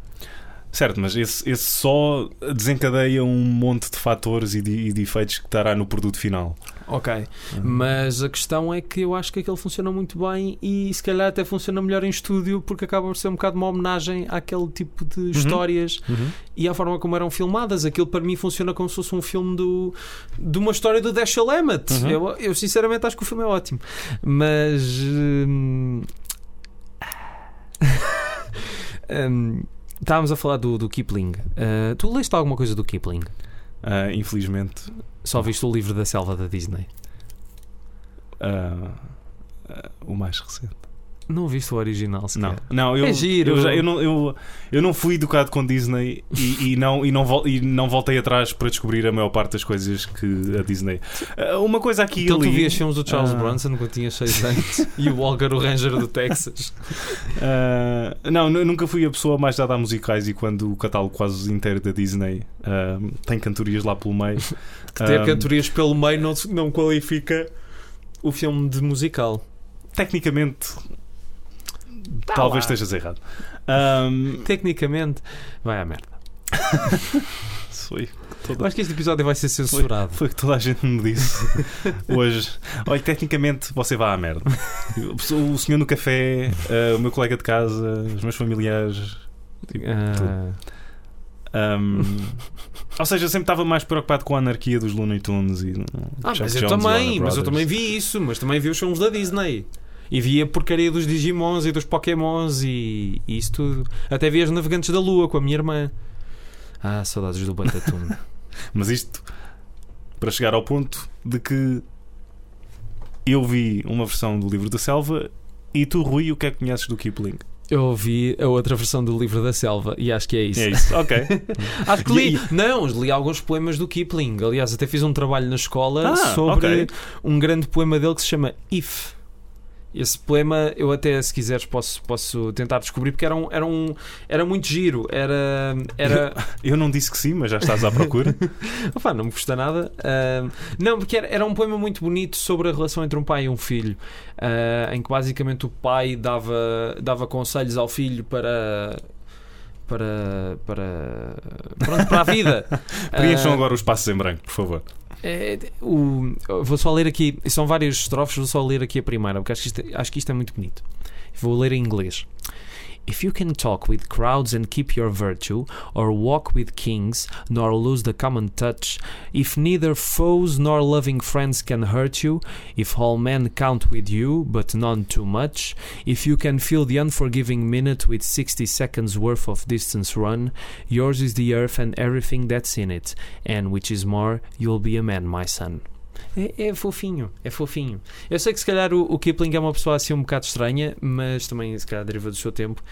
Certo, mas esse, esse só desencadeia um monte de fatores e de, e de efeitos que estará no produto final. Ok. Mas a questão é que eu acho que aquele funciona muito bem e se calhar até funciona melhor em estúdio porque acaba por ser um bocado uma homenagem àquele tipo de histórias Uhum. e à forma como eram filmadas. Aquilo para mim funciona como se fosse um filme do, de uma história do Dashiell Hammett. Uhum. Eu, eu sinceramente acho que o filme é ótimo. Mas. hum, [LAUGHS] hum, estávamos a falar do, do Kipling. Uh, tu leste alguma coisa do Kipling? Ah, infelizmente, Só viste o livro da selva da Disney? ah, ah, o mais recente. Não viste o original, sequer. Não, não eu, É giro. eu, já- eu não, eu, eu não fui educado com Disney e, e não, e, não vol- e não voltei atrás para descobrir a maior parte das coisas que a Disney. Ah, Uma coisa aqui Então tu ali. vias filmes do Charles Ah. Bronson quando tinhas 6 anos e o Walker, o Ranger do Texas. ah, não, nu- nunca fui a pessoa mais dada a musicais e quando o catálogo quase inteiro da Disney tem cantorias lá pelo meio. Que ter ah, cantorias pelo meio não, não qualifica o filme de musical. Tecnicamente, Tá talvez lá. estejas errado. Ahm, Tecnicamente, vai à merda. [LAUGHS] foi, Eu acho que este episódio vai ser censurado. foi o que toda a gente me disse [LAUGHS] hoje. Olha, tecnicamente você vai à merda. O senhor no café, ah, o meu colega de casa, os meus familiares. Ah, Ahm, Ou seja, eu sempre estava mais preocupado com a anarquia dos Looney Tunes e. Ah, mas eu e também, mas eu também vi isso, mas também vi os filmes da Disney. E vi a porcaria dos Digimons e dos Pokémons e, e isso tudo. Até vi as Navegantes da Lua com a minha irmã. Ah, saudades do Batatune. [LAUGHS] Mas isto para chegar ao ponto de que eu vi uma versão do livro da selva e tu, Rui, o que é que conheces do Kipling? eu ouvi a outra versão do Livro da Selva e acho que é isso. É isso, ok. [LAUGHS] Acho que li. Não, li alguns poemas do Kipling. Aliás, até fiz um trabalho na escola Ah, sobre ok. um grande poema dele que se chama If. Esse poema eu até, se quiseres, posso, posso tentar descobrir porque era, um, era, um, era muito giro. Era. era Eu não disse que sim, mas já estás à procura. [LAUGHS] Opa, não me custa nada. Ah, não, porque era, era um poema muito bonito sobre a relação entre um pai e um filho, ah, em que basicamente o pai dava, dava conselhos ao filho para. Para, para, pronto, para a vida. [LAUGHS] Preencham Ah, agora os passos em branco, por favor. é, o, vou só ler aqui, são várias estrofes, vou só ler aqui a primeira, porque acho que isto, é- acho que isto é muito bonito. Vou ler em inglês. If you can talk with crowds and keep your virtue, or walk with kings, nor lose the common touch, if neither foes nor loving friends can hurt you, if all men count with you, but none too much, if you can fill the unforgiving minute with 60 seconds worth of distance run, yours is the earth and everything that's in it, and which is more, you'll be a man, my son. É, é fofinho, é fofinho. Eu sei que se calhar o, o Kipling é uma pessoa assim um bocado estranha, mas também se calhar deriva do seu tempo.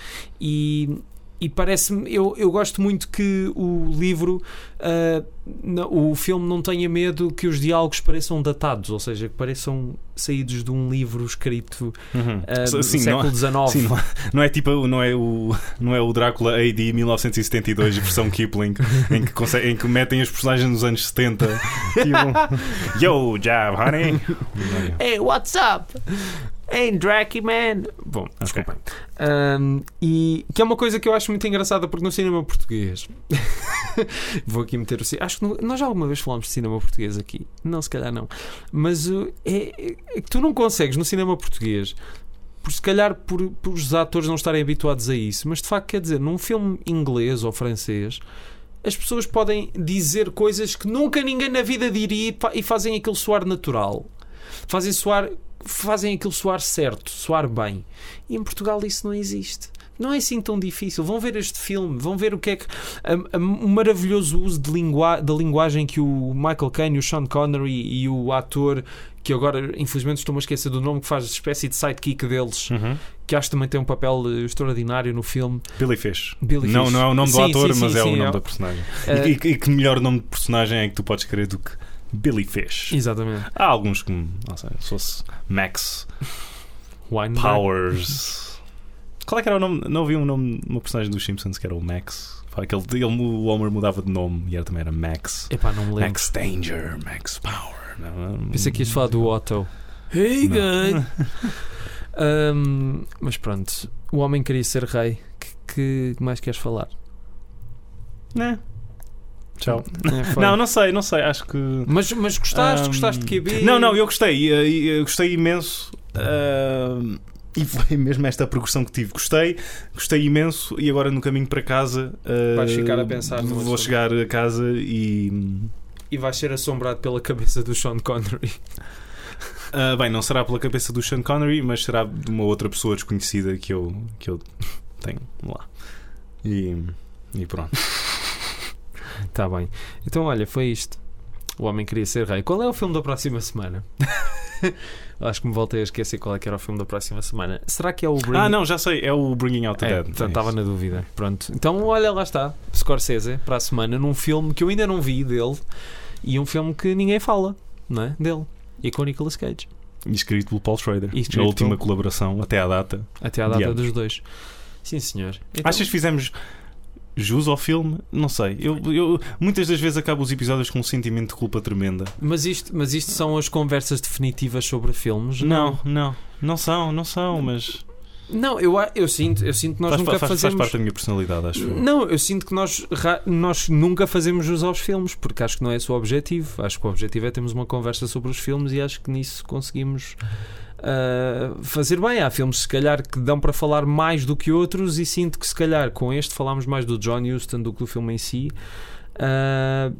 E, e parece-me, eu, eu gosto muito que o livro, ah, não- o filme não tenha medo que os diálogos pareçam datados, ou seja, que pareçam saídos de um livro escrito Uhum. ah, do Sim, não, século XIX. sim, não, não é tipo não é o não é o Drácula AD 1972 versão [LAUGHS] Kipling em que, consegue- em que metem os personagens nos anos 70 tipo, [LAUGHS] Yo, jab, honey Hey, what's up? Hey, Dracky man. Bom, Ok. desculpem. Ahm, e que é uma coisa que eu acho muito engraçada porque no cinema português [LAUGHS] vou aqui meter o acho que no- nós já alguma vez falámos de cinema português aqui não, se calhar não mas uh, é, é que tu não consegues no cinema português por se calhar por, por os atores não estarem habituados a isso mas de facto quer dizer num filme inglês ou francês as pessoas podem dizer coisas que nunca ninguém na vida diria e e fazem aquilo soar natural fazem soar fazem aquilo soar certo, soar bem. E em Portugal isso não existe. Não é assim tão difícil. Vão ver este filme, vão ver o que é que. o maravilhoso uso de lingua, da linguagem que o Michael Caine, o Sean Connery e o ator, que agora infelizmente estou-me a esquecer do nome, que faz espécie de sidekick deles, Uhum. que acho que também tem um papel eh, extraordinário no filme. Billy Fish Billy não, Fish. não é o nome do Sim, ator sim, mas sim, é o nome é- da personagem e, e- e que melhor nome de personagem é que tu podes querer do que Billy Fish Exatamente. há alguns que não sei, se fosse Max Weinberg. Powers [LAUGHS] qual é que era o nome? não havia um nome uma personagem dos Simpsons que era o Max Aquele, ele, o Homer mudava de nome e era, também era Max Epá, não me lembro. Max Danger, Max Power. Não, não- Pensei que ias falar do Otto. Hey, guy! [LAUGHS] Ahm, mas pronto, o homem queria ser rei. Que, que mais queres falar? Né? Tchau. É. Não, não sei, não sei. Acho que. Mas, mas gostaste? Ahm, Gostaste de QB? Não, não, eu gostei. eu gostei imenso. ahm, e foi [LAUGHS] mesmo esta progressão que tive. Gostei, gostei imenso. E agora no caminho para casa. ah, Vais ficar a pensar Vou assunto. chegar a casa e. E vais ser assombrado pela cabeça do Sean Connery. ah, bem, não será pela cabeça do Sean Connery, mas será de uma outra pessoa desconhecida que eu, que eu tenho lá. E, e pronto. [LAUGHS] Tá bem. Então, olha, foi isto. O homem queria ser rei. Qual é o filme da próxima semana? [LAUGHS] Acho que me voltei a esquecer qual é que era o filme da próxima semana. Será que é o Bring... Ah, não, já sei. É o Bringing Out the É, Dead. É estava isso. na dúvida. Pronto. Então, olha, lá está. Scorsese, para a semana, num filme que eu ainda não vi dele e um filme que ninguém fala, não é? Dele. E com o Nicolas Cage. E escrito pelo Paul Schrader. A última pelo- colaboração até à data. Até à data dos dois. Sim, senhor. Então, Achas que fizemos jus ao filme? Não sei. Eu, eu muitas das vezes acabo os episódios com um sentimento de culpa tremenda. mas, isto, mas isto são as conversas definitivas sobre filmes? Não, não. Não são, não são, mas Não, eu, eu, sinto, eu sinto que nós faz, nunca faz- faz fazemos. parte da minha personalidade, acho. Não, eu sinto que nós, nós nunca fazemos jus aos filmes, porque acho que não é esse o objetivo. Acho que o objetivo é termos uma conversa sobre os filmes e acho que nisso conseguimos fazer bem. Há filmes, se calhar, que dão para falar mais do que outros, e sinto que, se calhar, com este falámos mais do John Huston do que do filme em si. Ah,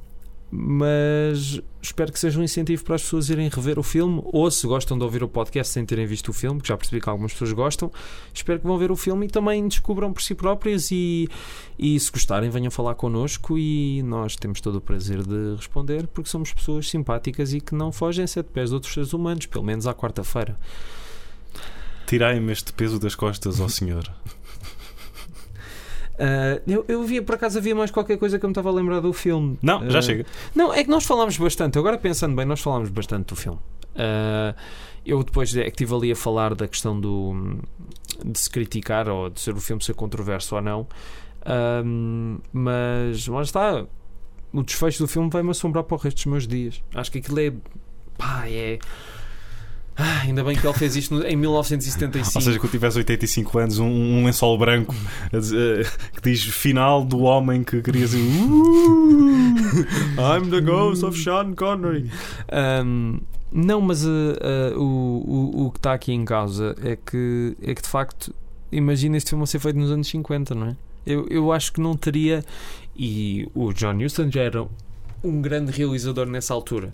mas espero que seja um incentivo para as pessoas irem rever o filme ou se gostam de ouvir o podcast sem terem visto o filme, que já percebi que algumas pessoas gostam, espero que vão ver o filme e também descubram por si próprias e, e se gostarem venham falar connosco e nós temos todo o prazer de responder porque somos pessoas simpáticas e que não fogem a sete pés de outros seres humanos, pelo menos à quarta-feira. Tirai-me este peso das costas ao senhor. [LAUGHS] Ah, eu, eu via, por acaso havia mais qualquer coisa que eu me estava a lembrar do filme. Não, já Ah, chega. Não, é que nós falámos bastante. Agora pensando bem, nós falámos bastante do filme. Ah, eu depois é que estive ali a falar da questão do de se criticar ou de ser o filme ser controverso ou não. Ahm, mas lá está. O desfecho do filme vai-me assombrar para o resto dos meus dias. Acho que aquilo é. Pá, é. Ah, ainda bem que ele fez isto no- em 1975. Ou seja, quando tivesse 85 anos, um, um lençol branco eh, que diz final do homem que queria dizer "Uh, I'm the ghost of Sean Connery. Um, não, mas uh, uh, o, o, o que está aqui em causa é que, é que de facto, imagina este filme a ser feito nos anos 50, não é? Eu, eu acho que não teria. E o John Huston já era um grande realizador nessa altura.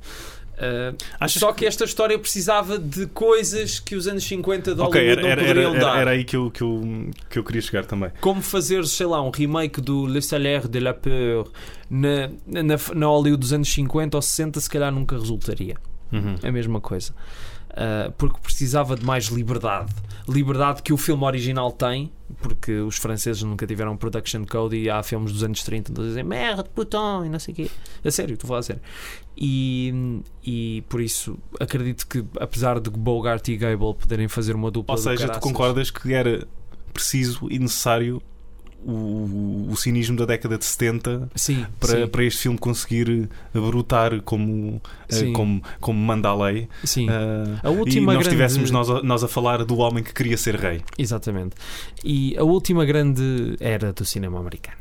Uh, Achas só que esta história precisava de coisas que os anos 50 de Hollywood era, não era, era, poderiam era, dar. era aí que eu, que, eu, que eu queria chegar também. Como fazer, sei lá, um remake do Le Salaire de la Peur na, na, na Hollywood dos anos 50 ou 60, se calhar nunca resultaria. Uhum. a mesma coisa. Uh, porque precisava de mais liberdade. Liberdade que o filme original tem, porque os franceses nunca tiveram production code e há filmes dos anos 30 que dizem merde, putain, e não sei o quê. A sério, estou a falar a sério. E, e por isso acredito que, apesar de Bogart e Gable poderem fazer uma dupla Ou seja, tu concordas que era preciso e necessário o, o cinismo da década de 70 Sim, para, sim, para este filme conseguir brotar como, eh, Sim. como, como manda a lei. sim. Eh, A última e nós grande- estivéssemos nós a, nós a falar do homem que queria ser rei. Exatamente. E a última grande era do cinema americano.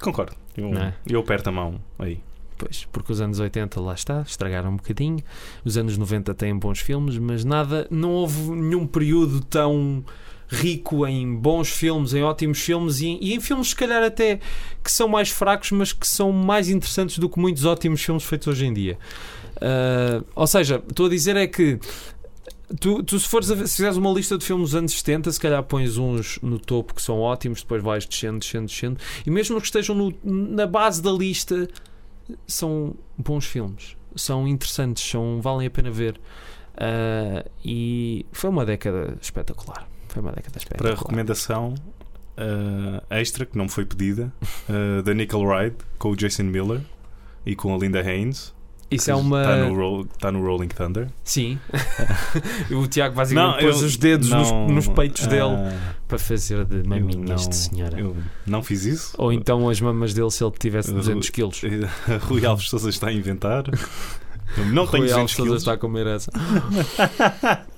Concordo. Eu, é? eu aperto a mão aí. Pois, porque os anos 80 lá está, estragaram um bocadinho. Os anos 90 têm bons filmes, mas nada, não houve nenhum período tão rico em bons filmes, em ótimos filmes e e em filmes, se calhar, até que são mais fracos, mas que são mais interessantes do que muitos ótimos filmes feitos hoje em dia. Ah, ou seja, estou a dizer é que. Tu, tu se fores a se fizeres uma lista de filmes dos anos 70, se calhar pões uns no topo que são ótimos, depois vais descendo, descendo, descendo, e mesmo que estejam no- na base da lista, são bons filmes, são interessantes, são, valem a pena ver. Ah, e foi uma década espetacular. Foi uma década Para espetacular. a recomendação eh, extra, que não foi pedida, [LAUGHS] eh, da Nickel Ride com o Jason Miller e com a Linda Haynes. Isso é uma. Está no, Roll- está no Rolling Thunder. Sim. [LAUGHS] o Tiago basicamente pôs eu- os dedos nos- não, nos, peitos ah, dele para fazer de maminhas não- de senhora. Eu não fiz isso. Ou então as mamas dele se ele tivesse Eu- 200 quilos. [LAUGHS] Rui Alves Souza está a inventar. Não tenho Rui 200 Alves Sousa quilos. está a comer essa.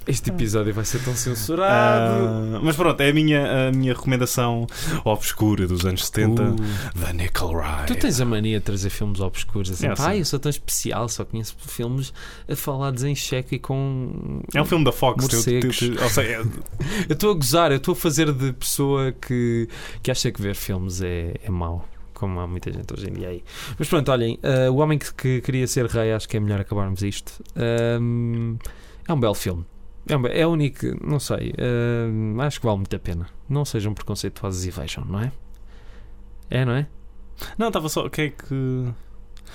Este episódio vai ser tão censurado. Ah, mas pronto, é a minha, a minha recomendação obscura dos anos 70 Uh, da Nickel Ride. Tu tens a mania de trazer filmes obscuros assim. É, Pá, sim. eu sou tão especial, só conheço filmes falados em cheque e com. É um filme da Fox. ou seja, é- [LAUGHS] Eu estou a gozar, eu estou a fazer de pessoa que, que acha que ver filmes é, é mau. Como há muita gente hoje em dia aí. Mas pronto, olhem, ah, O Homem que, que Queria Ser Rei, acho que é melhor acabarmos isto. Ahm, é um belo filme. É, um é único, não sei. ahm, acho que vale muito a pena. Não sejam preconceituosos e vejam, não é? É, não é? Não, estava só. O que é que.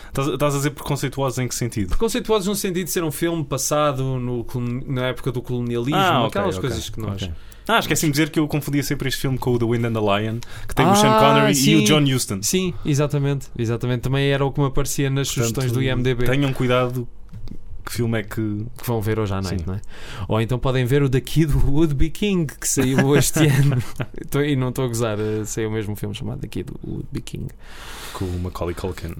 Estás, a dizer preconceituosos em que sentido? Preconceituosos no sentido de ser um filme passado no, na época do colonialismo, Ah, ok, aquelas ok, coisas que nós. ok. Ah, esqueci-me de dizer que eu confundia sempre este filme com o The Wind and the Lion, que tem o Ah, Sean Connery e sim. o John Huston. Sim, exatamente, exatamente. Também era o que me aparecia nas sugestões do IMDB Tenham cuidado que filme é que. que vão ver hoje à noite, Sim. não é? Ou então podem ver o daqui do Would Be King que saiu este [LAUGHS] ano. Tô- e não estou a gozar, eh, saiu o mesmo filme chamado daqui do Would Be King. com o Macaulay Culkin.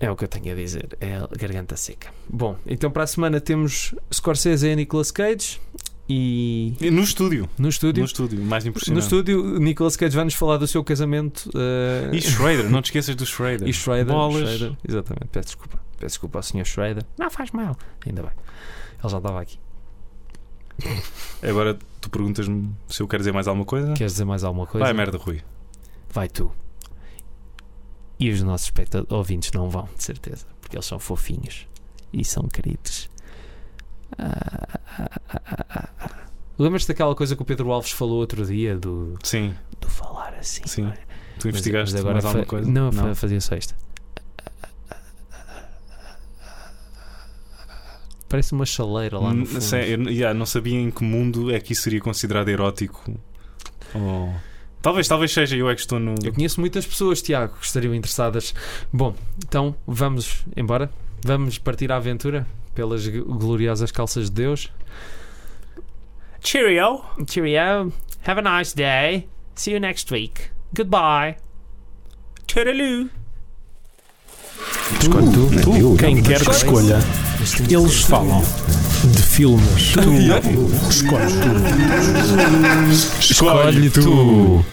É o que eu tenho a dizer, é a garganta seca. Bom, então para a semana temos Scorsese e Nicolas Cage e No estúdio. no estúdio. No estúdio, mais No impressionante. estúdio, Nicolas Cage vai-nos falar do seu casamento eh, E Schrader, não te esqueças do Schrader. e Schrader, Bolas. Schrader. Exatamente, peço desculpa. Peço desculpa ao Sr. Schrader. Não faz mal. Ainda bem. Ele já estava aqui. Agora tu perguntas-me se eu quero dizer mais alguma coisa. Queres dizer mais alguma coisa? Vai, merda, Rui. Vai tu. E os nossos ouvintes não vão, de certeza, porque eles são fofinhos e são queridos. Ah, ah, ah. Lembras-te daquela coisa que o Pedro Alves falou outro dia do, Sim, Do falar assim. sim. não é? Tu Mas- investigaste mas agora mais alguma coisa? Não, fa- fazia só isto. Parece uma chaleira lá no Hum, fundo. sei, eu yeah, não sabia em que mundo é que isso seria considerado erótico. Ou- Talvez, talvez seja, eu é que estou no. Eu conheço muitas pessoas, Tiago, que estariam interessadas. Bom, então vamos embora. Vamos partir à aventura pelas gloriosas calças de Deus. Cheerio! Cheerio. Have a nice day. See you next week. Goodbye. Toodaloo! Escolhe tu, tu, quem quer que escolha. Eles falam de filmes. Tu escolhe tu. Escolhe tu.